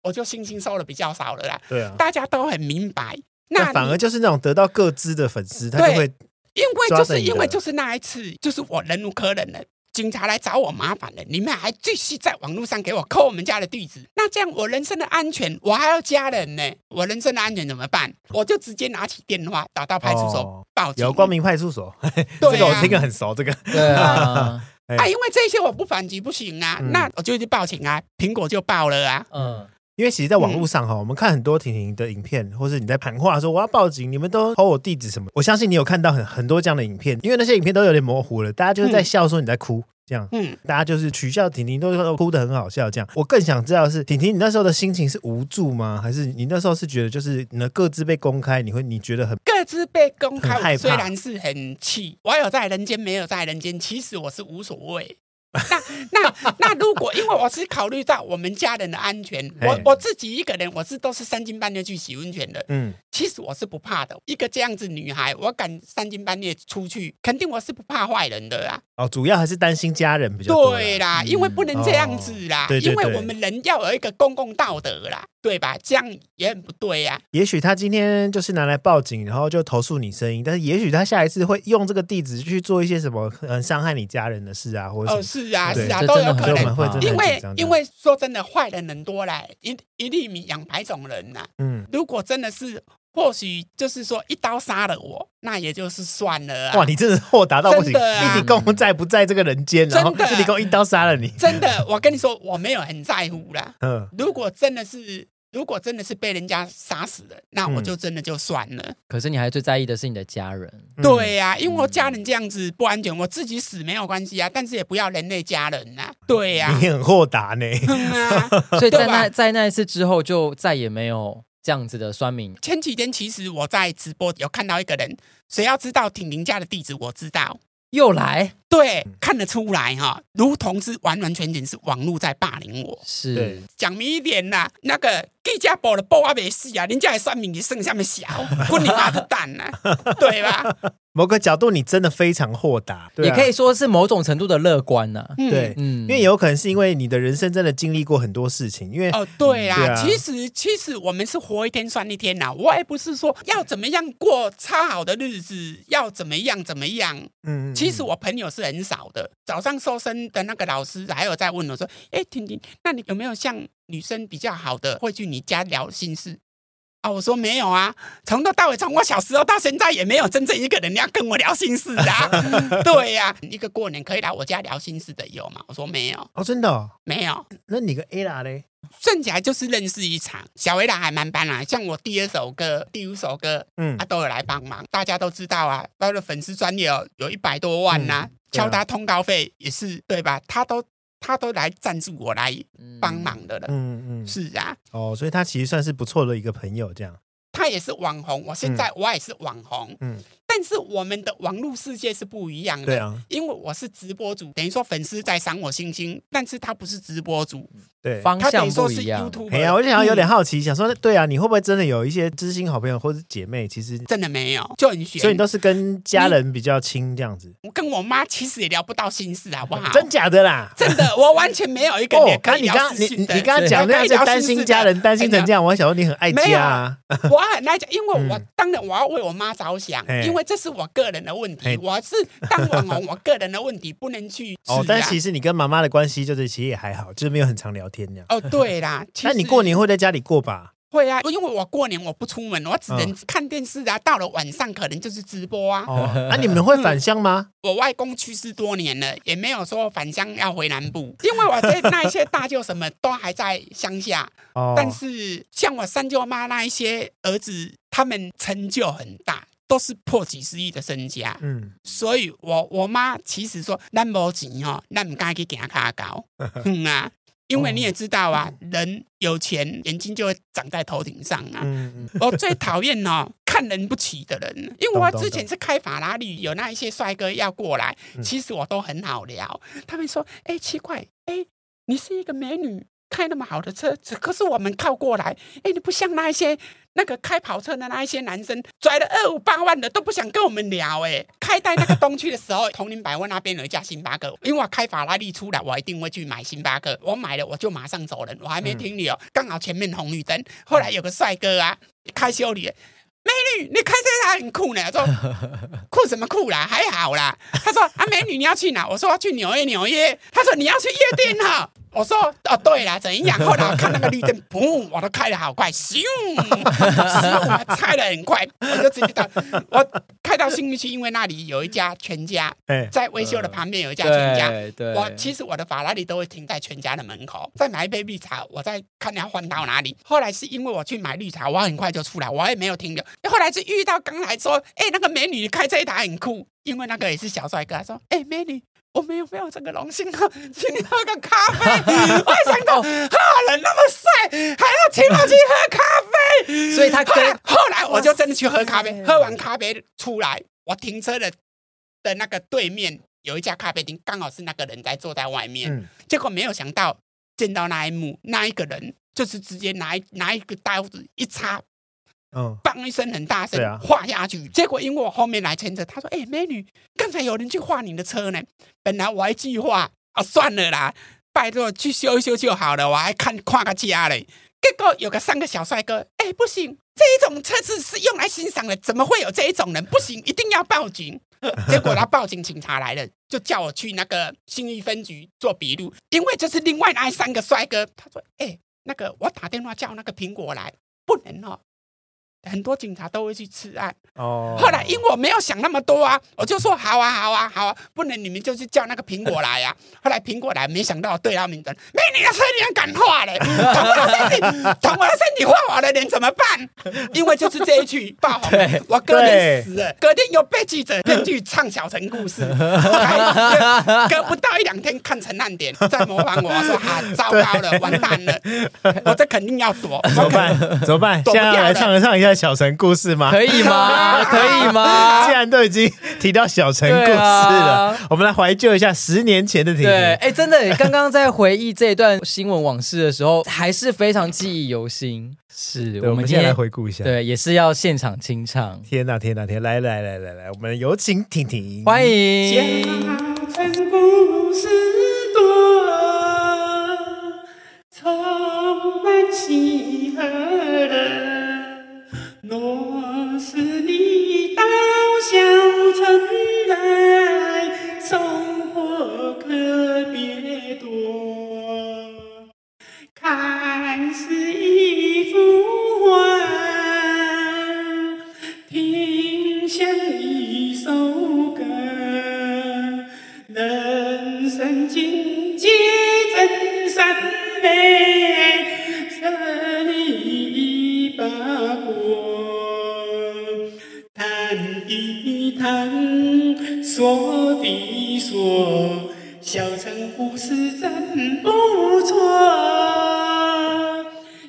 我就星星收的比较少了啦。对啊，大家都很明白。那反而就是那种得到各自的粉丝，他就会因为就是因为就是那一次，就是我忍无可忍了。警察来找我麻烦了，你们还继续在网络上给我扣我们家的地址，那这样我人身的安全，我还要家人呢，我人身的安全怎么办？我就直接拿起电话打到派出所报警。有光明派出所，这个我听个很熟，这个。对啊，啊，因为这些我不反击不行啊，那我就去报警啊，苹果就报了啊，嗯。因为其实，在网络上哈，嗯、我们看很多婷婷的影片，或是你在谈话说我要报警，你们都偷我地址什么？我相信你有看到很很多这样的影片，因为那些影片都有点模糊了，大家就是在笑说你在哭，这样，嗯，大家就是取笑婷婷都说哭得很好笑，这样。我更想知道是婷婷，你那时候的心情是无助吗？还是你那时候是觉得就是你的个资被公开，你会你觉得很个资被公开，害怕虽然是很气，我有在人间，没有在人间，其实我是无所谓。那那那如果因为我是考虑到我们家人的安全，我我自己一个人，我是都是三更半夜去洗温泉的。嗯，其实我是不怕的。一个这样子女孩，我敢三更半夜出去，肯定我是不怕坏人的啊。哦，主要还是担心家人比较多。对啦，因为不能这样子啦，因为我们人要有一个公共道德啦，对吧？这样也很不对呀。也许他今天就是拿来报警，然后就投诉你声音，但是也许他下一次会用这个地址去做一些什么嗯伤害你家人的事啊，或者什么。是啊，是啊，都有可能。因为因为说真的，坏人很多嘞，一一粒米养百种人呐。嗯，如果真的是，或许就是说一刀杀了我，那也就是算了。哇，你真的豁达到不行！一底公在不在这个人间？然后一底公一刀杀了你。真的，我跟你说，我没有很在乎啦。嗯，如果真的是。如果真的是被人家杀死了，那我就真的就算了。嗯、可是你还最在意的是你的家人。对呀、啊，因为我家人这样子不安全，我自己死没有关系啊，但是也不要连累家人呐、啊。对呀、啊，你很豁达呢。所以在那在那一次之后，就再也没有这样子的酸民。前几天其实我在直播有看到一个人，谁要知道挺林家的地址，我知道。又来，对，看得出来哈，如同是完完全全是网络在霸凌我。是，讲明一点呐，那个给家报的报啊没事啊，人家还算命，你剩下面小，滚你妈的蛋呐，对吧？某个角度，你真的非常豁达，啊、也可以说是某种程度的乐观呢、啊。对，嗯，因为有可能是因为你的人生真的经历过很多事情。因为哦，对啊，对啊，其实其实我们是活一天算一天呐。我也不是说要怎么样过超好的日子，要怎么样怎么样。嗯，其实我朋友是很少的。早上瘦身的那个老师还有在问我说：“哎，婷婷，那你有没有像女生比较好的会去你家聊心事？”啊，我说没有啊，从头到尾，从我小时候到现在，也没有真正一个人要跟我聊心事啊。对呀、啊，一个过年可以来我家聊心事的有吗？我说没有。哦，真的、哦、没有。那你跟 Ella 嘞？算起来就是认识一场。小 Ella 还蛮棒啊，像我第二首歌、第五首歌，嗯，他、啊、都有来帮忙。大家都知道啊，他的粉丝专业有一百多万呐、啊，敲、嗯、他通告费也是对吧？他都。他都来赞助我来帮忙的了，嗯嗯，是啊，哦，所以他其实算是不错的一个朋友，这样。他也是网红，我现在我也是网红，嗯。但是我们的网络世界是不一样的，对啊，因为我是直播主，等于说粉丝在赏我星星，但是他不是直播主，对，方向不一样。哎呀，我就想有点好奇，想说，对啊，你会不会真的有一些知心好朋友或者姐妹？其实真的没有，就很悬。所以你都是跟家人比较亲这样子。我跟我妈其实也聊不到心事，好不好？真假的啦，真的，我完全没有一个人可以聊心事。你你刚刚讲那个担心家人，担心成这样，我还想说你很爱家啊。我很爱家，因为我 当然我要为我妈着想，因为这是我个人的问题，我是当网红，我个人的问题不能去哦。但其实你跟妈妈的关系就是其实也还好，就是没有很常聊天那样。哦，对啦，那你过年会在家里过吧？会啊，因为我过年我不出门，我只能看电视啊。到了晚上可能就是直播啊。哦，那你们会返乡吗？我外公去世多年了，也没有说返乡要回南部，因为我这那一些大舅什么都还在乡下。哦，但是像我三舅妈那一些儿子，他们成就很大。都是破几十亿的身家，嗯，所以我我妈其实说，咱无钱哦，咱唔该去给他卡高，嗯啊，因为你也知道啊，人有钱，眼睛就会长在头顶上啊。嗯、我最讨厌哦，看人不起的人，因为我之前是开法拉利，有那一些帅哥要过来，其实我都很好聊。他们说，哎，奇怪，哎，你是一个美女。开那么好的车子，可是我们靠过来，哎，你不像那一些那个开跑车的那一些男生，拽了二五八万的都不想跟我们聊，哎，开在那个东区的时候，铜陵百货那边有一家星巴克，因为我开法拉利出来，我一定会去买星巴克，我买了我就马上走人，我还没听你哦，刚好前面红绿灯，后来有个帅哥啊，开修理。美女，你开这台很酷呢。他说 酷什么酷啦，还好啦。他说啊，美女你要去哪？我说要去纽约，纽约。他说你要去夜店哈。我说哦，对了，怎样？后来我看那个绿灯，噗，我都开的好快，咻，咻，我开的很快，我就直接到我开到新义区，因为那里有一家全家，在维修的旁边有一家全家。我其实我的法拉利都会停在全家的门口，再买一杯绿茶，我再看要换到哪里。后来是因为我去买绿茶，我很快就出来，我也没有停留。后来是遇到刚才说，哎，那个美女开这一台很酷，因为那个也是小帅哥，他说，哎，美女。我没有没有这个荣幸喝，请你喝个咖啡？我还想到，哈，人那么帅，还要请我去喝咖啡。所以他跟后来我就真的去喝咖啡，喝完咖啡出来，我停车的的那个对面有一家咖啡厅，刚好是那个人在坐在外面。嗯、结果没有想到见到那一幕，那一个人就是直接拿拿一个刀子一插。嗯，嘣一声很大声，画下去。结果因为我后面来牵车，他说：“哎、欸，美女，刚才有人去画你的车呢。本来我还计划啊，算了啦，拜托去修一修就好了。我还看跨个家嘞。结果有个三个小帅哥，哎、欸，不行，这一种车子是用来欣赏的，怎么会有这一种人？不行，一定要报警。结果他报警，警察来了，就叫我去那个新义分局做笔录，因为这是另外那三个帅哥。他说：“哎、欸，那个我打电话叫那个苹果来，不能哦。”很多警察都会去吃案。哦。后来因为我没有想那么多啊，我就说好啊，好啊，好啊，不能你们就去叫那个苹果来呀。后来苹果来，没想到对他们的没你的车你还敢画嘞？捅我的身体，捅我的身体画我的脸怎么办？因为就是这一句爆红，我隔天死了，隔天又被记者编剧唱小城故事，隔不到一两天看成烂点，再模仿我说啊，糟糕了，完蛋了，我这肯定要躲，怎么办？怎么办？现在来唱一唱一下。小城故事吗？可以吗？可以吗？既然都已经提到小城故事了，啊、我们来怀旧一下十年前的婷婷。对，哎、欸，真的，刚刚在回忆这一段新闻往事的时候，还是非常记忆犹新。是我们现在来回顾一下，对，也是要现场清唱。天哪，天哪，天！来来来来来，我们有请婷婷，欢迎。小城故事多，充满喜和若是你到小城来，收获可别多。看似。说的说小城故事真不错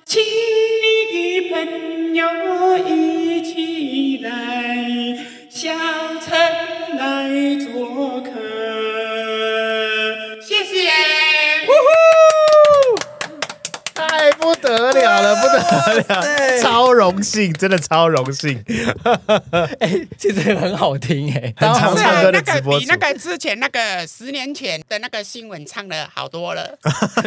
请你的朋友一起来小城来做 超荣幸，真的超荣幸。哎、欸，其实很好听哎、欸，很常唱歌的直播比那个之前那个十年前的那个新闻唱的好多了。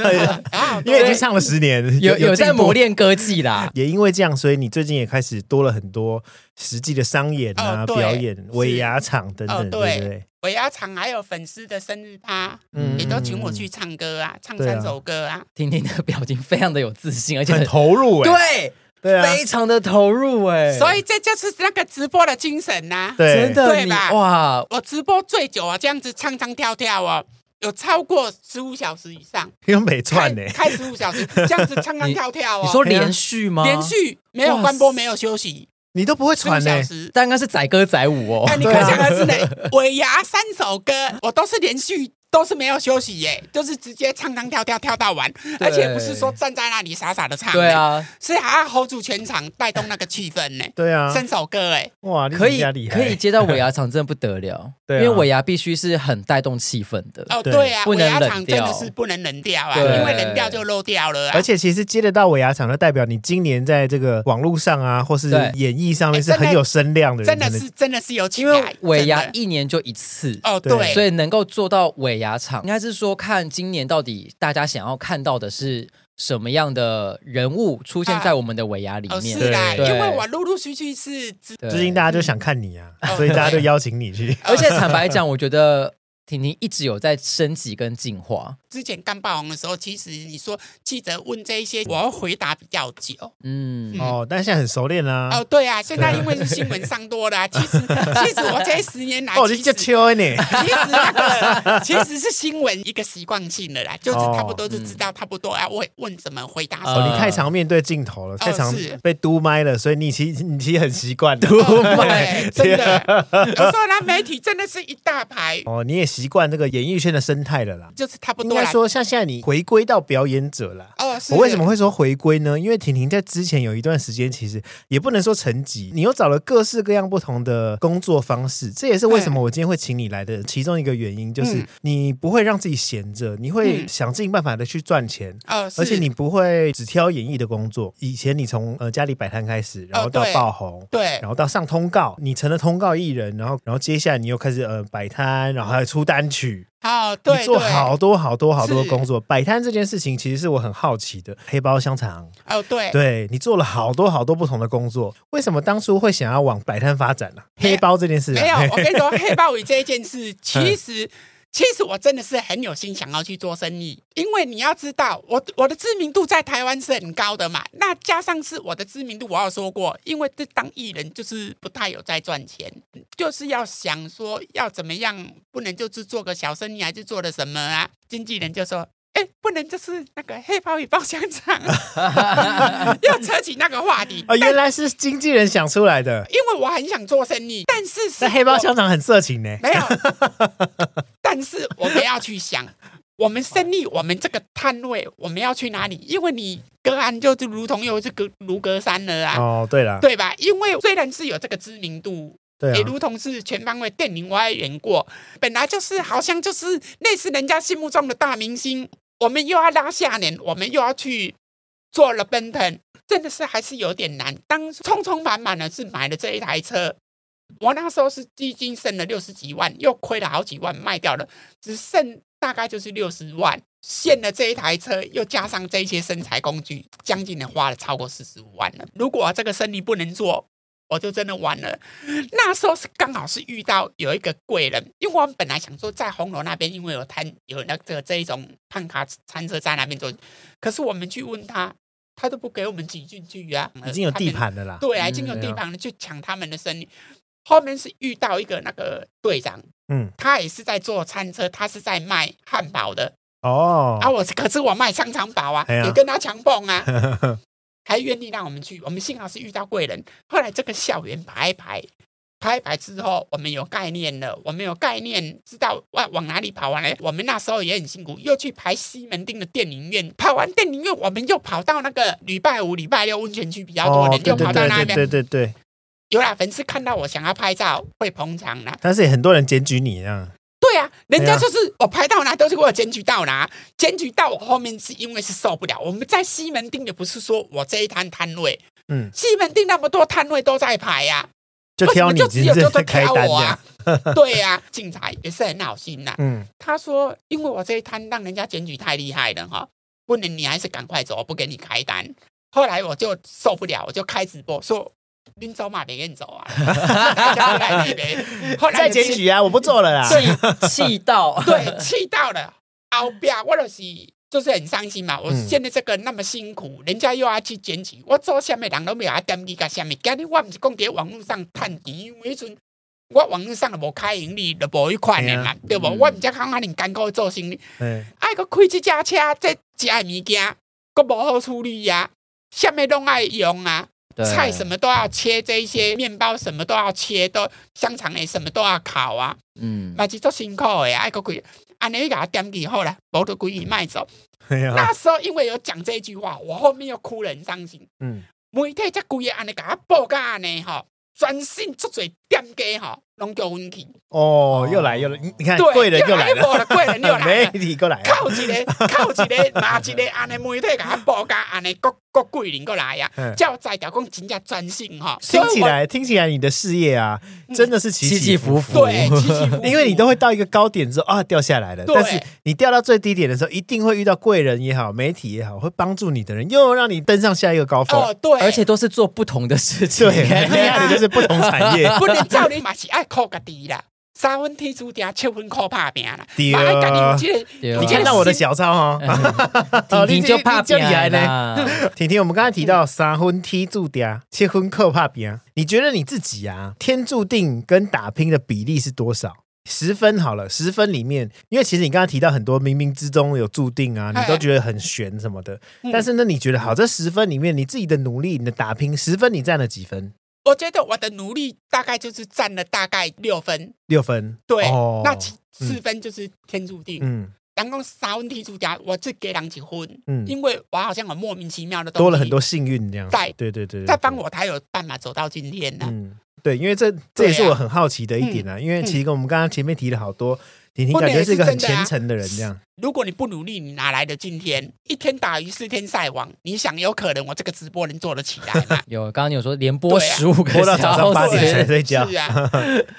因为已经唱了十年，有有在磨练歌技啦。也因为这样，所以你最近也开始多了很多实际的商演啊、哦、表演、尾牙场等等，哦、对不对？尾牙场还有粉丝的生日趴，嗯，也都请我去唱歌啊，唱三首歌啊。婷婷的表情非常的有自信，而且很投入，哎，对对啊，非常的投入，哎，所以这就是那个直播的精神呐，真的对吧？哇，我直播最久啊，这样子唱唱跳跳哦，有超过十五小时以上，有每串呢，开十五小时这样子唱唱 跳跳哦，你说连续吗？连续没有关播，没有休息。你都不会传呢？但应该是载歌载舞哦。那你可想而知呢，尾牙三首歌，我都是连续。都是没有休息耶，就是直接唱唱跳跳跳到完，而且不是说站在那里傻傻的唱，对啊，是还要 hold 住全场，带动那个气氛呢。对啊，三首歌哎，哇，可以可以接到尾牙场，真的不得了。对，因为尾牙必须是很带动气氛的。哦，对。啊，尾牙场真的是不能冷掉啊，因为冷掉就漏掉了。而且其实接得到尾牙场，就代表你今年在这个网络上啊，或是演艺上面是很有声量的人，真的是真的是有，因为尾牙一年就一次哦，对，所以能够做到尾牙场，应该是。说看今年到底大家想要看到的是什么样的人物出现在我们的尾牙里面？是的，因为我陆陆续续是最近大家就想看你啊，所以大家就邀请你去。而且坦白讲，我觉得。婷婷一直有在升级跟进化。之前刚霸王的时候，其实你说记者问这一些，我要回答比较久。嗯，嗯哦，但现在很熟练啦。哦，对啊，现在因为是新闻上多了，其实其实我这十年来，哦，你就秋呢。其实那个其实是新闻一个习惯性的啦，就是差不多就知道差不多要问问怎么回答。哦，你太常面对镜头了，太常被嘟麦了，所以你其实你其实很习惯嘟麦，真的。有时候呢，媒体真的是一大排。哦，你也。习惯这个演艺圈的生态了啦，就是差不多。应该说，像现在你回归到表演者了。哦，是。我为什么会说回归呢？因为婷婷在之前有一段时间，其实也不能说沉寂，你又找了各式各样不同的工作方式。这也是为什么我今天会请你来的其中一个原因，就是你不会让自己闲着，你会想尽办法的去赚钱。哦，而且你不会只挑演艺的工作。以前你从呃家里摆摊开始，然后到爆红，对，然后到上通告，你成了通告艺人，然后然后接下来你又开始呃摆摊，然后还有出单曲。好，对，做好多好多好多工作。摆摊这件事情，其实是我很好奇的。黑包香肠，哦，对，对你做了好多好多不同的工作，为什么当初会想要往摆摊发展呢？黑包这件事，没有，我跟你说，黑包鱼这一件事，其实。其实我真的是很有心想要去做生意，因为你要知道，我我的知名度在台湾是很高的嘛。那加上是我的知名度，我要说过，因为这当艺人就是不太有在赚钱，就是要想说要怎么样，不能就是做个小生意，还是做了什么啊？经纪人就说。哎，不能就是那个黑包与包香肠，又扯起那个话题。哦，原来是经纪人想出来的。因为我很想做生意，但是那黑包香肠很色情呢。没有，但是我们要去想，我们生意，我们这个摊位，我们要去哪里？因为你隔岸就就如同有这隔如隔山了啊。哦，对了，对吧？因为虽然是有这个知名度。对啊、也如同是全方位电影我也演过，本来就是好像就是类似人家心目中的大明星，我们又要拉下脸，我们又要去做了奔腾，真的是还是有点难。当匆匆忙忙的是买了这一台车，我那时候是基金剩了六十几万，又亏了好几万卖掉了，只剩大概就是六十万。现了这一台车，又加上这些生财工具，将近的花了超过四十五万了。如果这个生意不能做，我就真的完了。那时候是刚好是遇到有一个贵人，因为我们本来想说在红楼那边，因为有摊有那个这一种胖卡餐车在那边做，可是我们去问他，他都不给我们挤进去啊。已经有地盘的啦，对啊，已经有地盘了，去抢他们的生意。后面是遇到一个那个队长，嗯，他也是在做餐车，他是在卖汉堡的哦。啊，我可是我卖香肠堡啊，也跟他强碰啊。还愿意让我们去，我们幸好是遇到贵人。后来这个校园排一排，拍白之后，我们有概念了，我们有概念，知道往往哪里跑完了。我们那时候也很辛苦，又去排西门町的电影院，跑完电影院，我们又跑到那个礼拜五、礼拜六温泉区比较多人，又跑到那边。对对对，有啦，粉丝看到我想要拍照会捧场啦，但是也很多人检举你啊。对啊，人家就是我拍到哪都是给我检举到哪，检举到我后面是因为是受不了。我们在西门町也不是说我这一摊摊位，嗯，西门町那么多摊位都在排呀、啊。就挑你，就只有就在挑我啊！对呀、啊，警察也是很好心呐。嗯，他说，因为我这一摊让人家检举太厉害了哈，不能你还是赶快走，我不给你开单。后来我就受不了，我就开直播说：“您走嘛，别跟你走啊！” 后来再检举啊，我不做了啦。气 气到，对，气到了。后边我就是。就是很伤心嘛！我现在这个那么辛苦，嗯、人家又要去检举，我做下面人都没有啊点你个什么？今天我不是讲在网络上赚钱，因为阵我网络上都无开盈利，都无一块的嘛，对不？嗯、我唔只看下你艰苦做生意，爱个开这家车，这家物件，个无好处理呀、啊，什么都爱用啊，对菜什么都要切，这一些面包什么都要切，都香肠也什么都要烤啊，嗯，嘛是做辛苦诶，爱个贵。安尼给他点几后了，我都故意卖走。那时候因为有讲这一句话，我后面又哭了，很伤心。嗯，媒体才故意安尼给他报价安尼哈，专心做嘴点给哈。龙狗问题哦，又来又来，你看贵人又来了，贵人又来了，媒体过来，靠一个靠一个拿一个安尼媒体给他报价安尼，各各贵人过来呀，叫在条讲真正专心哈。听起来听起来你的事业啊，真的是起起伏伏，对，起起伏伏，因为你都会到一个高点之后啊掉下来了，但是你掉到最低点的时候，一定会遇到贵人也好，媒体也好，会帮助你的人，又让你登上下一个高峰。哦，对，而且都是做不同的事情，对，厉害的就是不同产业，不能照你马起爱。靠个底啦，三分天注定，七分靠打拼啦。对啊，你看到我的小抄 哦，婷婷就怕拼呢。婷婷，我们刚才提到三分天注定，七分靠打拼。你觉得你自己啊，天注定跟打拼的比例是多少？十分好了，十分里面，因为其实你刚刚提到很多冥冥之中有注定啊，你都觉得很玄什么的。但是呢，你觉得好，这十分里面，你自己的努力，你的打拼，十分你占了几分？我觉得我的努力大概就是占了大概六分，六分，对，哦、那四分就是天注定。嗯，当中三分天注定，我只给两几分，嗯，因为我好像很莫名其妙的多了很多幸运这样，在对对对，在帮我才有办法走到今天呢。嗯，对，因为这这也是我很好奇的一点啊，因为其实跟我们刚刚前面提了好多，婷婷感觉是一个很虔诚的人这样。如果你不努力，你哪来的今天？一天打鱼四天晒网，你想有可能我这个直播能做得起来吗？有，刚刚你有说连播十五个小时，播到早上八点才睡觉，是啊，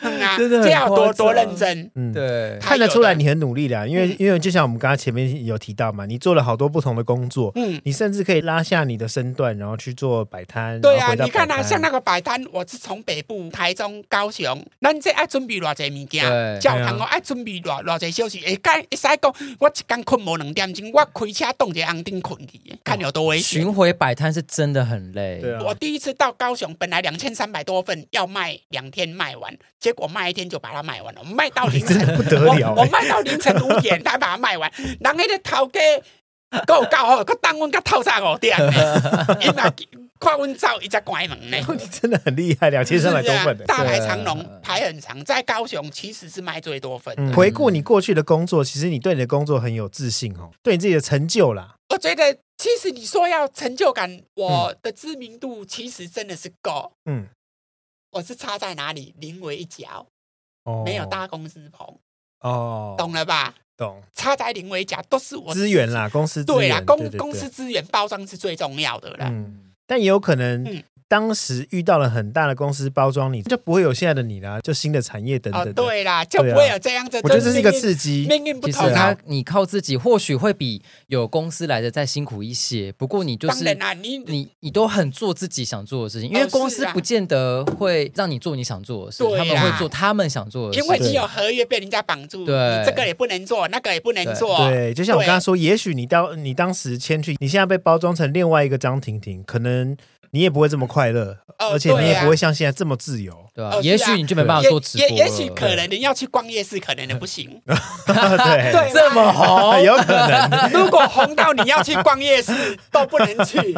真的这要多多认真。嗯，对，看得出来你很努力的，因为因为就像我们刚刚前面有提到嘛，你做了好多不同的工作，嗯，你甚至可以拉下你的身段，然后去做摆摊。对啊，你看啊，像那个摆摊，我是从北部、台中、高雄，咱这爱准备偌济物件，教堂我爱准备偌偌济休息。哎，该一使讲，我一刚。困无两点钟，我开车动一个红灯困去，看有多危险。巡回摆摊是真的很累。对啊，我第一次到高雄，本来两千三百多份要卖两天卖完，结果卖一天就把它卖完了。我卖到凌晨 不得了，我卖到凌晨五点才把它卖完。人那个头家够够哦，佮当阮佮透三五点，因为。快温照一直关门呢，你 真的很厉害，两千三百多份的，大排长龙，排很长，在高雄其实是卖最多份。回顾你过去的工作，其实你对你的工作很有自信哦，对你自己的成就啦。我觉得其实你说要成就感，我的知名度其实真的是够。嗯，我是差在哪里？临危一脚，没有大公司捧。哦，懂了吧？懂。差在零维甲，都是我资源啦，公司对啦，公公司资源包装是最重要的啦。嗯。但也有可能，当时遇到了很大的公司包装你，就不会有现在的你啦，就新的产业等等。对啦，就不会有这样子。我觉得这是一个刺激。命运不同，其实他你靠自己，或许会比有公司来的再辛苦一些。不过你就是你你你都很做自己想做的事情，因为公司不见得会让你做你想做的事，他们会做他们想做的事。因为你有合约被人家绑住，对，这个也不能做，那个也不能做。对，就像我刚刚说，也许你当你当时签去，你现在被包装成另外一个张婷婷，可能。你也不会这么快乐，而且你也不会像现在这么自由，对吧？也许你就没办法做直播。也也许可能你要去逛夜市，可能你不行。对对，这么红，有可能。如果红到你要去逛夜市都不能去，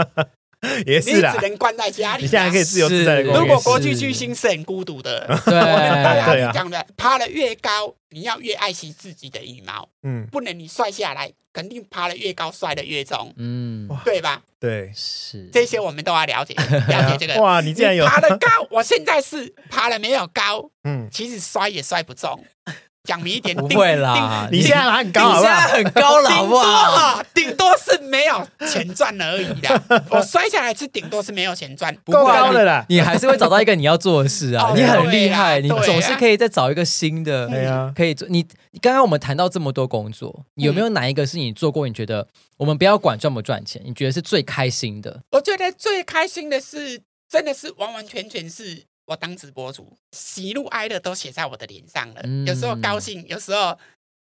也是啦，你只能关在家里。你现在可以自由自在的。如果国际巨星是很孤独的，对大家，讲的爬得越高，你要越爱惜自己的羽毛。嗯，不能你摔下来，肯定爬得越高摔得越重。嗯，对吧？对，是这些我们都要了解，了解这个。哇，你竟然有爬得高，我现在是爬得没有高。嗯，其实摔也摔不中。讲明一点，不会啦，你现在很高，你现在很高了，好不好？顶多是没有钱赚而已的。我摔下来是顶多是没有钱赚，够高的啦。你还是会找到一个你要做的事啊，你很厉害，你总是可以再找一个新的，对啊，可以做。你刚刚我们谈到这么多工作，有没有哪一个是你做过？你觉得我们不要管赚不赚钱，你觉得是最开心的？我觉得最开心的是，真的是完完全全是。我当直播主，喜怒哀乐都写在我的脸上了。有时候高兴，有时候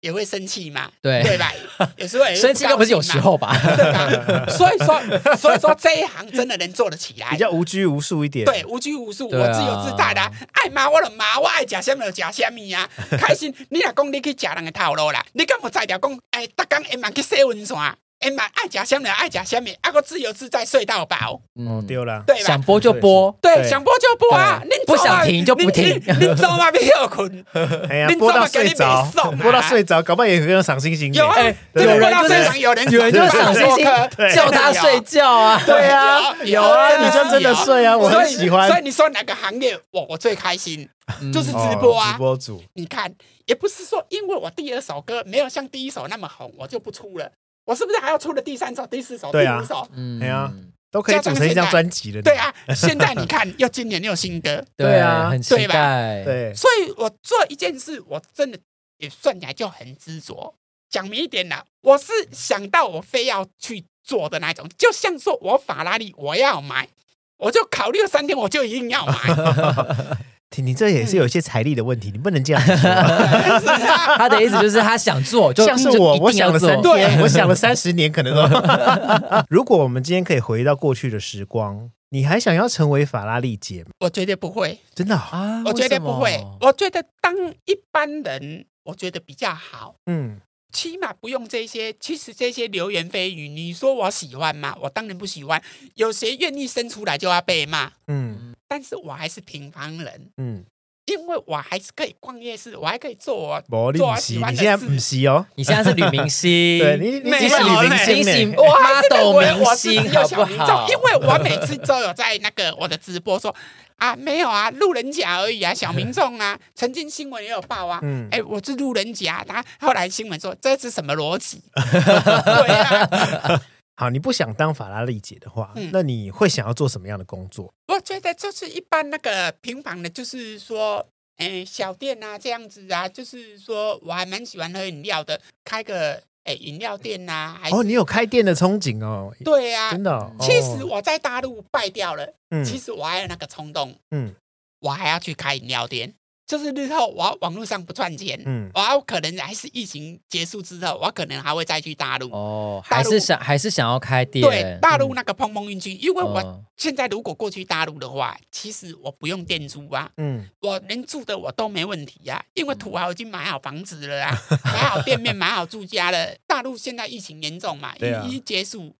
也会生气嘛，对对吧？有时候也生气，又不是有时候吧？对吧？所以说，所以说这一行真的能做得起来，比较无拘无束一点。对，无拘无束，我自由自在的，爱骂我就骂，我爱吃什么就吃什么呀。开心，你若讲你去吃人的套路啦，你敢有在条讲，哎，逐工下晚去洗温泉。哎妈，爱讲什么爱讲什么，阿个自由自在睡到饱。嗯，丢了，对，想播就播，对，想播就播啊。你不想停就不停，你走嘛，别要困。哎呀，播到睡着，播到睡着，搞不好也有人赏星星。有哎，有人就是有人，有人就赏星星，叫他睡觉啊。对啊，有啊，你就真的睡啊，我很喜欢。所以你说哪个行业我我最开心，就是直播啊。直播主，你看，也不是说因为我第二首歌没有像第一首那么红，我就不出了。我是不是还要出了第三首、第四首、第五首？嗯，对啊，都可以组成一张专辑了。对啊，现在你看，又今年又有新歌，对啊，很期待。对，所以我做一件事，我真的也算起来就很执着。讲明一点啦，我是想到我非要去做的那种，就像说我法拉利我要买，我就考虑了三天，我就一定要买。婷婷，这也是有一些财力的问题，你不能这样说。他的意思就是他想做，就像是我，我想了三天，我想了三十年，可能都。如果我们今天可以回到过去的时光，你还想要成为法拉利姐吗？我绝对不会，真的啊，我绝对不会。我觉得当一般人，我觉得比较好。嗯，起码不用这些。其实这些流言蜚语，你说我喜欢吗？我当然不喜欢。有谁愿意生出来就要被骂？嗯。但是我还是平凡人，嗯，因为我还是可以逛夜市，我还可以做我做我喜欢的事。你现在不是哦，你现在是女明星，对，你你是女明星，我还是抖明星，好不好？因为我每次都有在那个我的直播说啊，没有啊，路人甲而已啊，小民众啊，曾经新闻也有报啊，嗯，哎，我是路人甲，他后来新闻说这是什么逻辑？对啊。好，你不想当法拉利姐的话，嗯、那你会想要做什么样的工作？我觉得就是一般那个平凡的，就是说，哎，小店啊这样子啊，就是说我还蛮喜欢喝饮料的，开个哎饮料店呐、啊。哦，你有开店的憧憬哦？对啊，真的、哦。其实我在大陆败掉了，嗯、其实我还有那个冲动，嗯，我还要去开饮料店。就是日后我网络上不赚钱，嗯，我可能还是疫情结束之后，我可能还会再去大陆哦，还是想还是想要开店。对，大陆那个碰碰运气，因为我现在如果过去大陆的话，其实我不用店租啊，嗯，我连住的我都没问题呀，因为土豪已经买好房子了啊，买好店面，买好住家了。大陆现在疫情严重嘛，一一结束。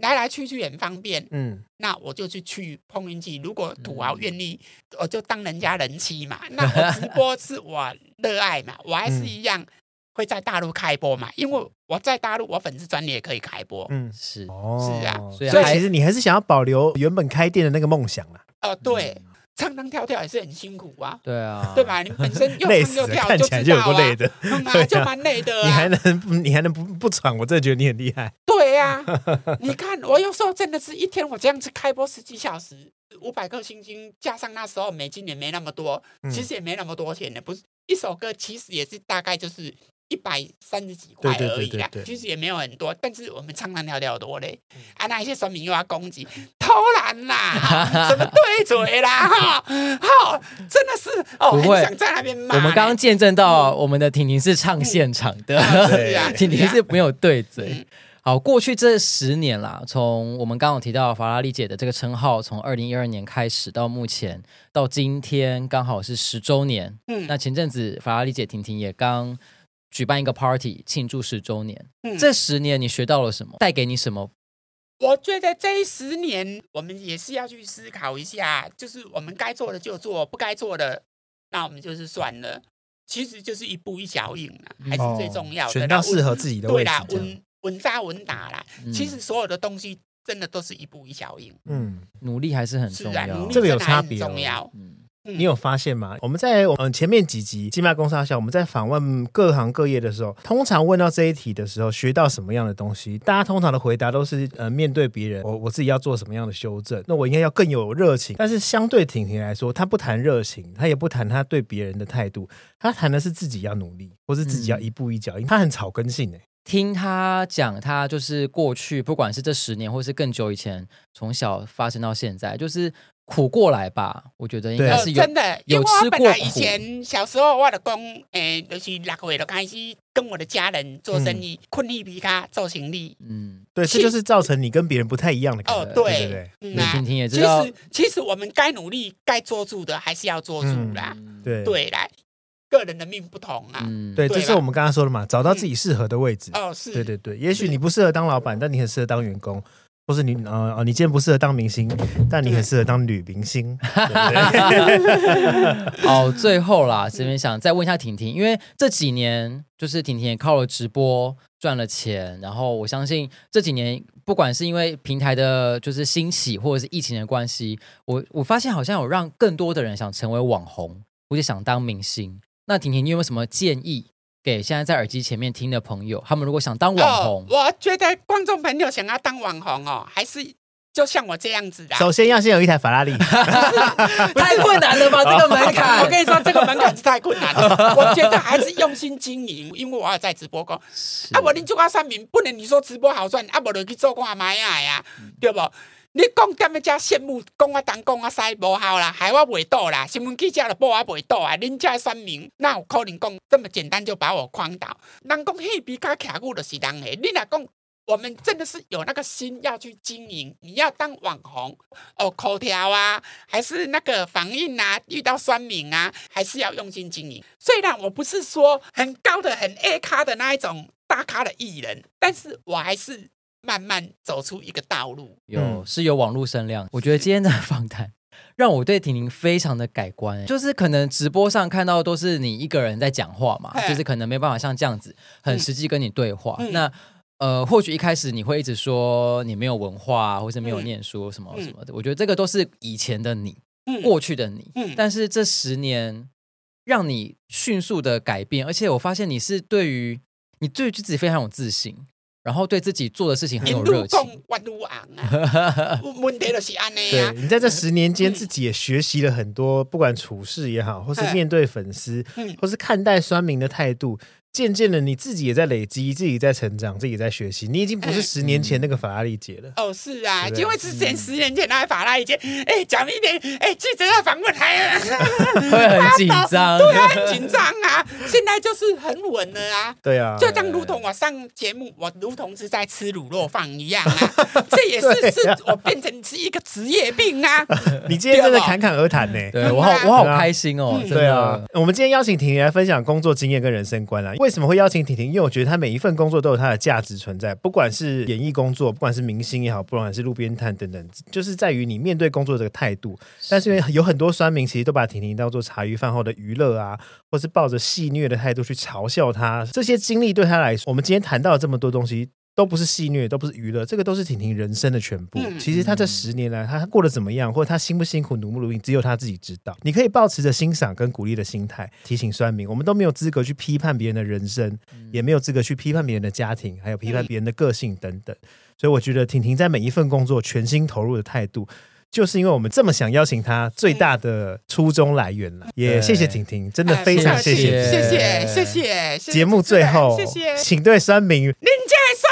来来去去也很方便，嗯，那我就去去碰运气。如果土豪愿意，我就当人家人妻嘛。那我直播是我热爱嘛，我还是一样会在大陆开播嘛，因为我在大陆我粉丝专业也可以开播，嗯，是，是啊，所以其实你还是想要保留原本开店的那个梦想啊。哦，对。唱唱跳跳也是很辛苦啊，对啊，对吧？你本身又唱又跳，就知道啊，就蛮累的。你还能，你还能不不喘？我真的觉得你很厉害。对呀，你看我有时候真的是一天我这样子开播十几小时，五百颗星星，加上那时候美金也没那么多，其实也没那么多钱的，不是一首歌，其实也是大概就是。一百三十几块而已啦，其实也没有很多，但是我们唱唱跳跳多嘞，啊，那一些神明又要攻击，偷懒啦，什么对嘴啦，哈，哈，真的是哦，很想在那边骂。我们刚刚见证到我们的婷婷是唱现场的，婷婷是没有对嘴。好，过去这十年啦，从我们刚刚提到法拉利姐的这个称号，从二零一二年开始到目前到今天，刚好是十周年。嗯，那前阵子法拉利姐婷婷也刚。举办一个 party 庆祝十周年，嗯、这十年你学到了什么？带给你什么？我觉得这一十年，我们也是要去思考一下，就是我们该做的就做，不该做的，那我们就是算了。其实就是一步一脚印啦，还是最重要的。选到适合自己的位置，对啦，稳稳扎稳打啦。嗯、其实所有的东西真的都是一步一脚印。嗯，努力还是很重要，啊、这个有差别、你有发现吗？我们在嗯前面几集《金麦公司小》，我们在访问各行各业的时候，通常问到这一题的时候，学到什么样的东西？大家通常的回答都是呃，面对别人，我我自己要做什么样的修正？那我应该要更有热情。但是相对婷婷来说，她不谈热情，她也不谈她对别人的态度，她谈的是自己要努力，或是自己要一步一脚印。她很草根性诶。听她讲，她就是过去不管是这十年，或是更久以前，从小发生到现在，就是。苦过来吧，我觉得应该是有、呃、真的有吃过苦。以前小时候我的工，诶、欸，就是六岁就开始跟我的家人做生意，困力皮卡做行李。嗯，对，这就是造成你跟别人不太一样的感觉。哦，对对对，嗯啊、听听也知道。其实其实我们该努力、该做住的还是要做住啦。嗯、对对，来，个人的命不同啊。嗯，对，这是我们刚刚说的嘛，找到自己适合的位置。嗯、哦，是。对对对，也许你不适合当老板，但你很适合当员工。或是你呃呃，你今天不适合当明星，但你很适合当女明星。哦，最后啦，这边想再问一下婷婷，因为这几年就是婷婷也靠了直播赚了钱，然后我相信这几年不管是因为平台的就是兴起，或者是疫情的关系，我我发现好像有让更多的人想成为网红，或者想当明星。那婷婷，你有没有什么建议？给现在在耳机前面听的朋友，他们如果想当网红，哦、我觉得观众朋友想要当网红哦，还是就像我这样子的。首先要先有一台法拉利，太困难了吧？这个门槛，我跟你说，这个门槛是太困难了。我觉得还是用心经营，因为我要在直播过。是啊，我你做个产品，不能你说直播好赚，啊，不就去做挂买啊呀，对不？你讲点么加羡慕，讲我东讲啊西无效啦，害我袂倒啦。新闻记者都报我袂倒啊！恁家选民哪有可能讲这么简单就把我框倒？人讲黑皮卡卡古的是人诶，你若讲我们真的是有那个心要去经营，你要当网红哦，口条啊，还是那个反应啊，遇到选民啊，还是要用心经营。虽然我不是说很高的、很 A 咖的那一种大咖的艺人，但是我还是。慢慢走出一个道路，有是有网络声量。我觉得今天的访谈让我对婷婷非常的改观，就是可能直播上看到的都是你一个人在讲话嘛，就是可能没办法像这样子很实际跟你对话。嗯、那呃，或许一开始你会一直说你没有文化，或是没有念书什么什么的。我觉得这个都是以前的你，过去的你。但是这十年让你迅速的改变，而且我发现你是对于你对于自己非常有自信。然后对自己做的事情很有热情。问题就是安呢。对，你在这十年间，自己也学习了很多，不管处事也好，或是面对粉丝，或是看待酸民的态度。渐渐的，你自己也在累积，自己在成长，自己在学习。你已经不是十年前那个法拉利姐了。嗯、哦，是啊，因为之前十年前那个法拉利姐，哎，讲一点，哎，记者要访问还 会很紧张，对啊，很紧张啊。现在就是很稳了啊。对啊，就当如同我上节目，我如同是在吃卤肉饭一样啊。这也是是我变成是一个职业病啊。你今天真的侃侃而谈呢，对我好我好开心哦。对啊，我们今天邀请婷婷来分享工作经验跟人生观啊。为什么会邀请婷婷？因为我觉得她每一份工作都有她的价值存在，不管是演艺工作，不管是明星也好，不管是路边摊等等，就是在于你面对工作这个态度。但是因为有很多酸民其实都把婷婷当做茶余饭后的娱乐啊，或是抱着戏谑的态度去嘲笑她。这些经历对她来说，我们今天谈到了这么多东西。都不是戏虐，都不是娱乐，这个都是婷婷人生的全部。嗯、其实她这十年来，她过得怎么样，或者她辛不辛苦、努不努力，只有她自己知道。你可以抱持着欣赏跟鼓励的心态，提醒酸民，我们都没有资格去批判别人的人生，嗯、也没有资格去批判别人的家庭，还有批判别人的个性等等。所以我觉得婷婷在每一份工作全心投入的态度。就是因为我们这么想邀请他，最大的初衷来源了。也谢谢婷婷，真的非常谢谢，谢谢，谢谢。节目最后，谢谢，请对酸民，您这酸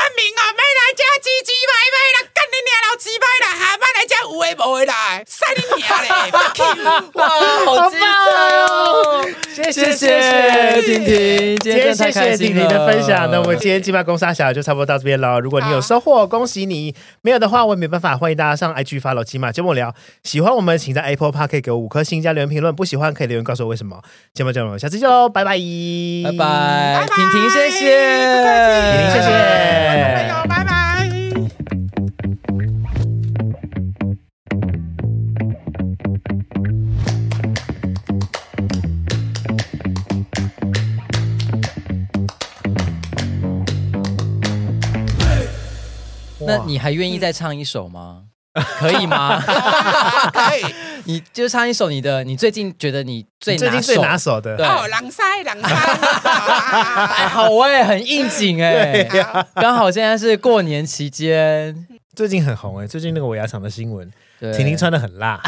民啊，没来家唧唧歪歪了，干你娘老鸡掰了，还没来家有为不回来，塞你娘嘞！哇，好精彩哦！谢谢谢谢婷婷，今天谢谢婷婷的分享。那我们今天金麦公沙小就差不多到这边了。如果你有收获，恭喜你；没有的话，我也没办法。欢迎大家上 IG follow 金麦我聊喜欢我们，请在 Apple Park 可以给我五颗星加留言评论。不喜欢可以留言告诉我为什么。节目就到这，下次见喽，拜拜，拜拜，婷婷谢谢，婷婷谢谢，拜拜。那你还愿意再唱一首吗？可以吗？可以，你就唱一首你的，你最近觉得你最拿手最近最拿手的。哦，狼塞狼塞，好 哎，很应景哎，刚好现在是过年期间，最近很红哎，最近那个尾牙厂的新闻，婷婷穿的很辣，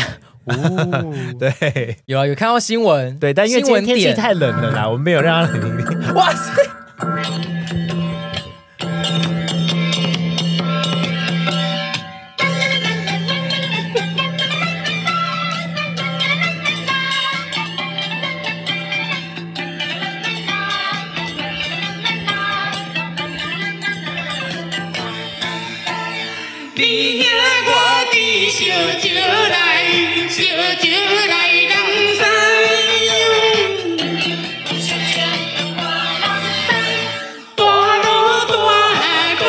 哦，对，有啊，有看到新闻，对，但因为今天天气太冷了啦，我们没有让她婷婷，哇塞。小酒来，小酒来，人知大路大路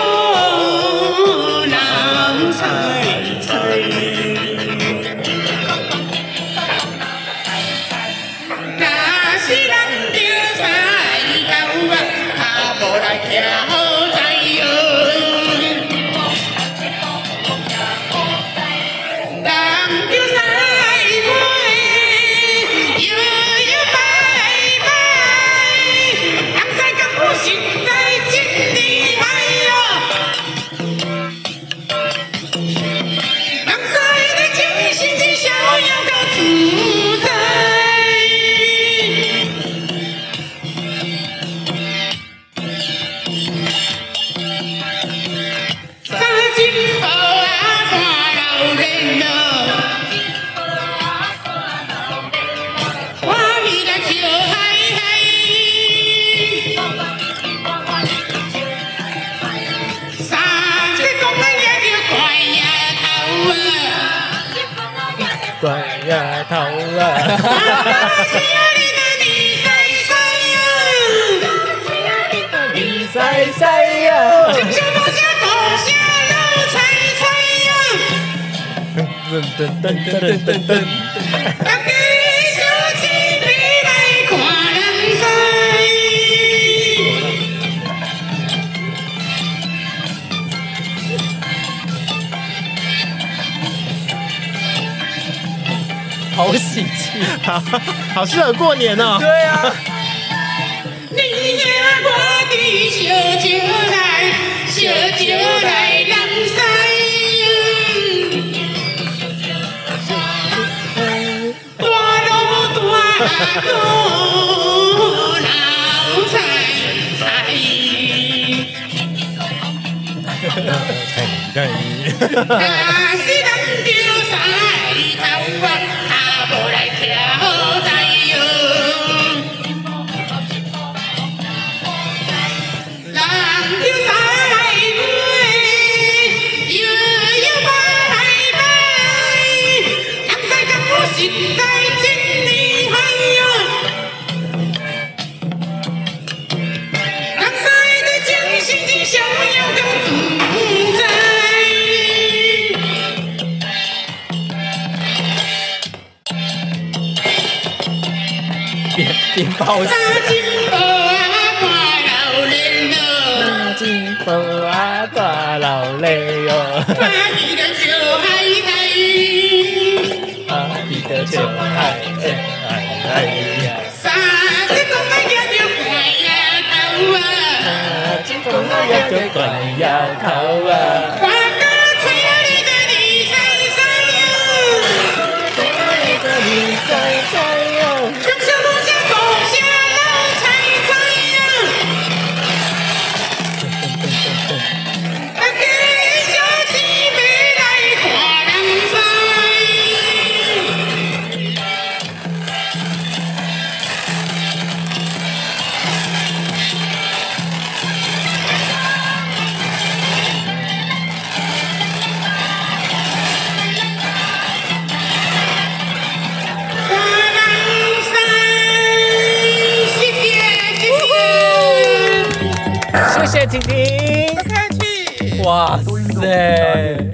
人猜猜，若是人着菜头啊，噔噔噔噔噔噔！大家小心别来看人生。好喜气，好好适合过年哦。对啊。你呀，我的小酒来，小酒来，人生。大路老菜菜，那是鸡叫着婷婷，不客气。哇塞！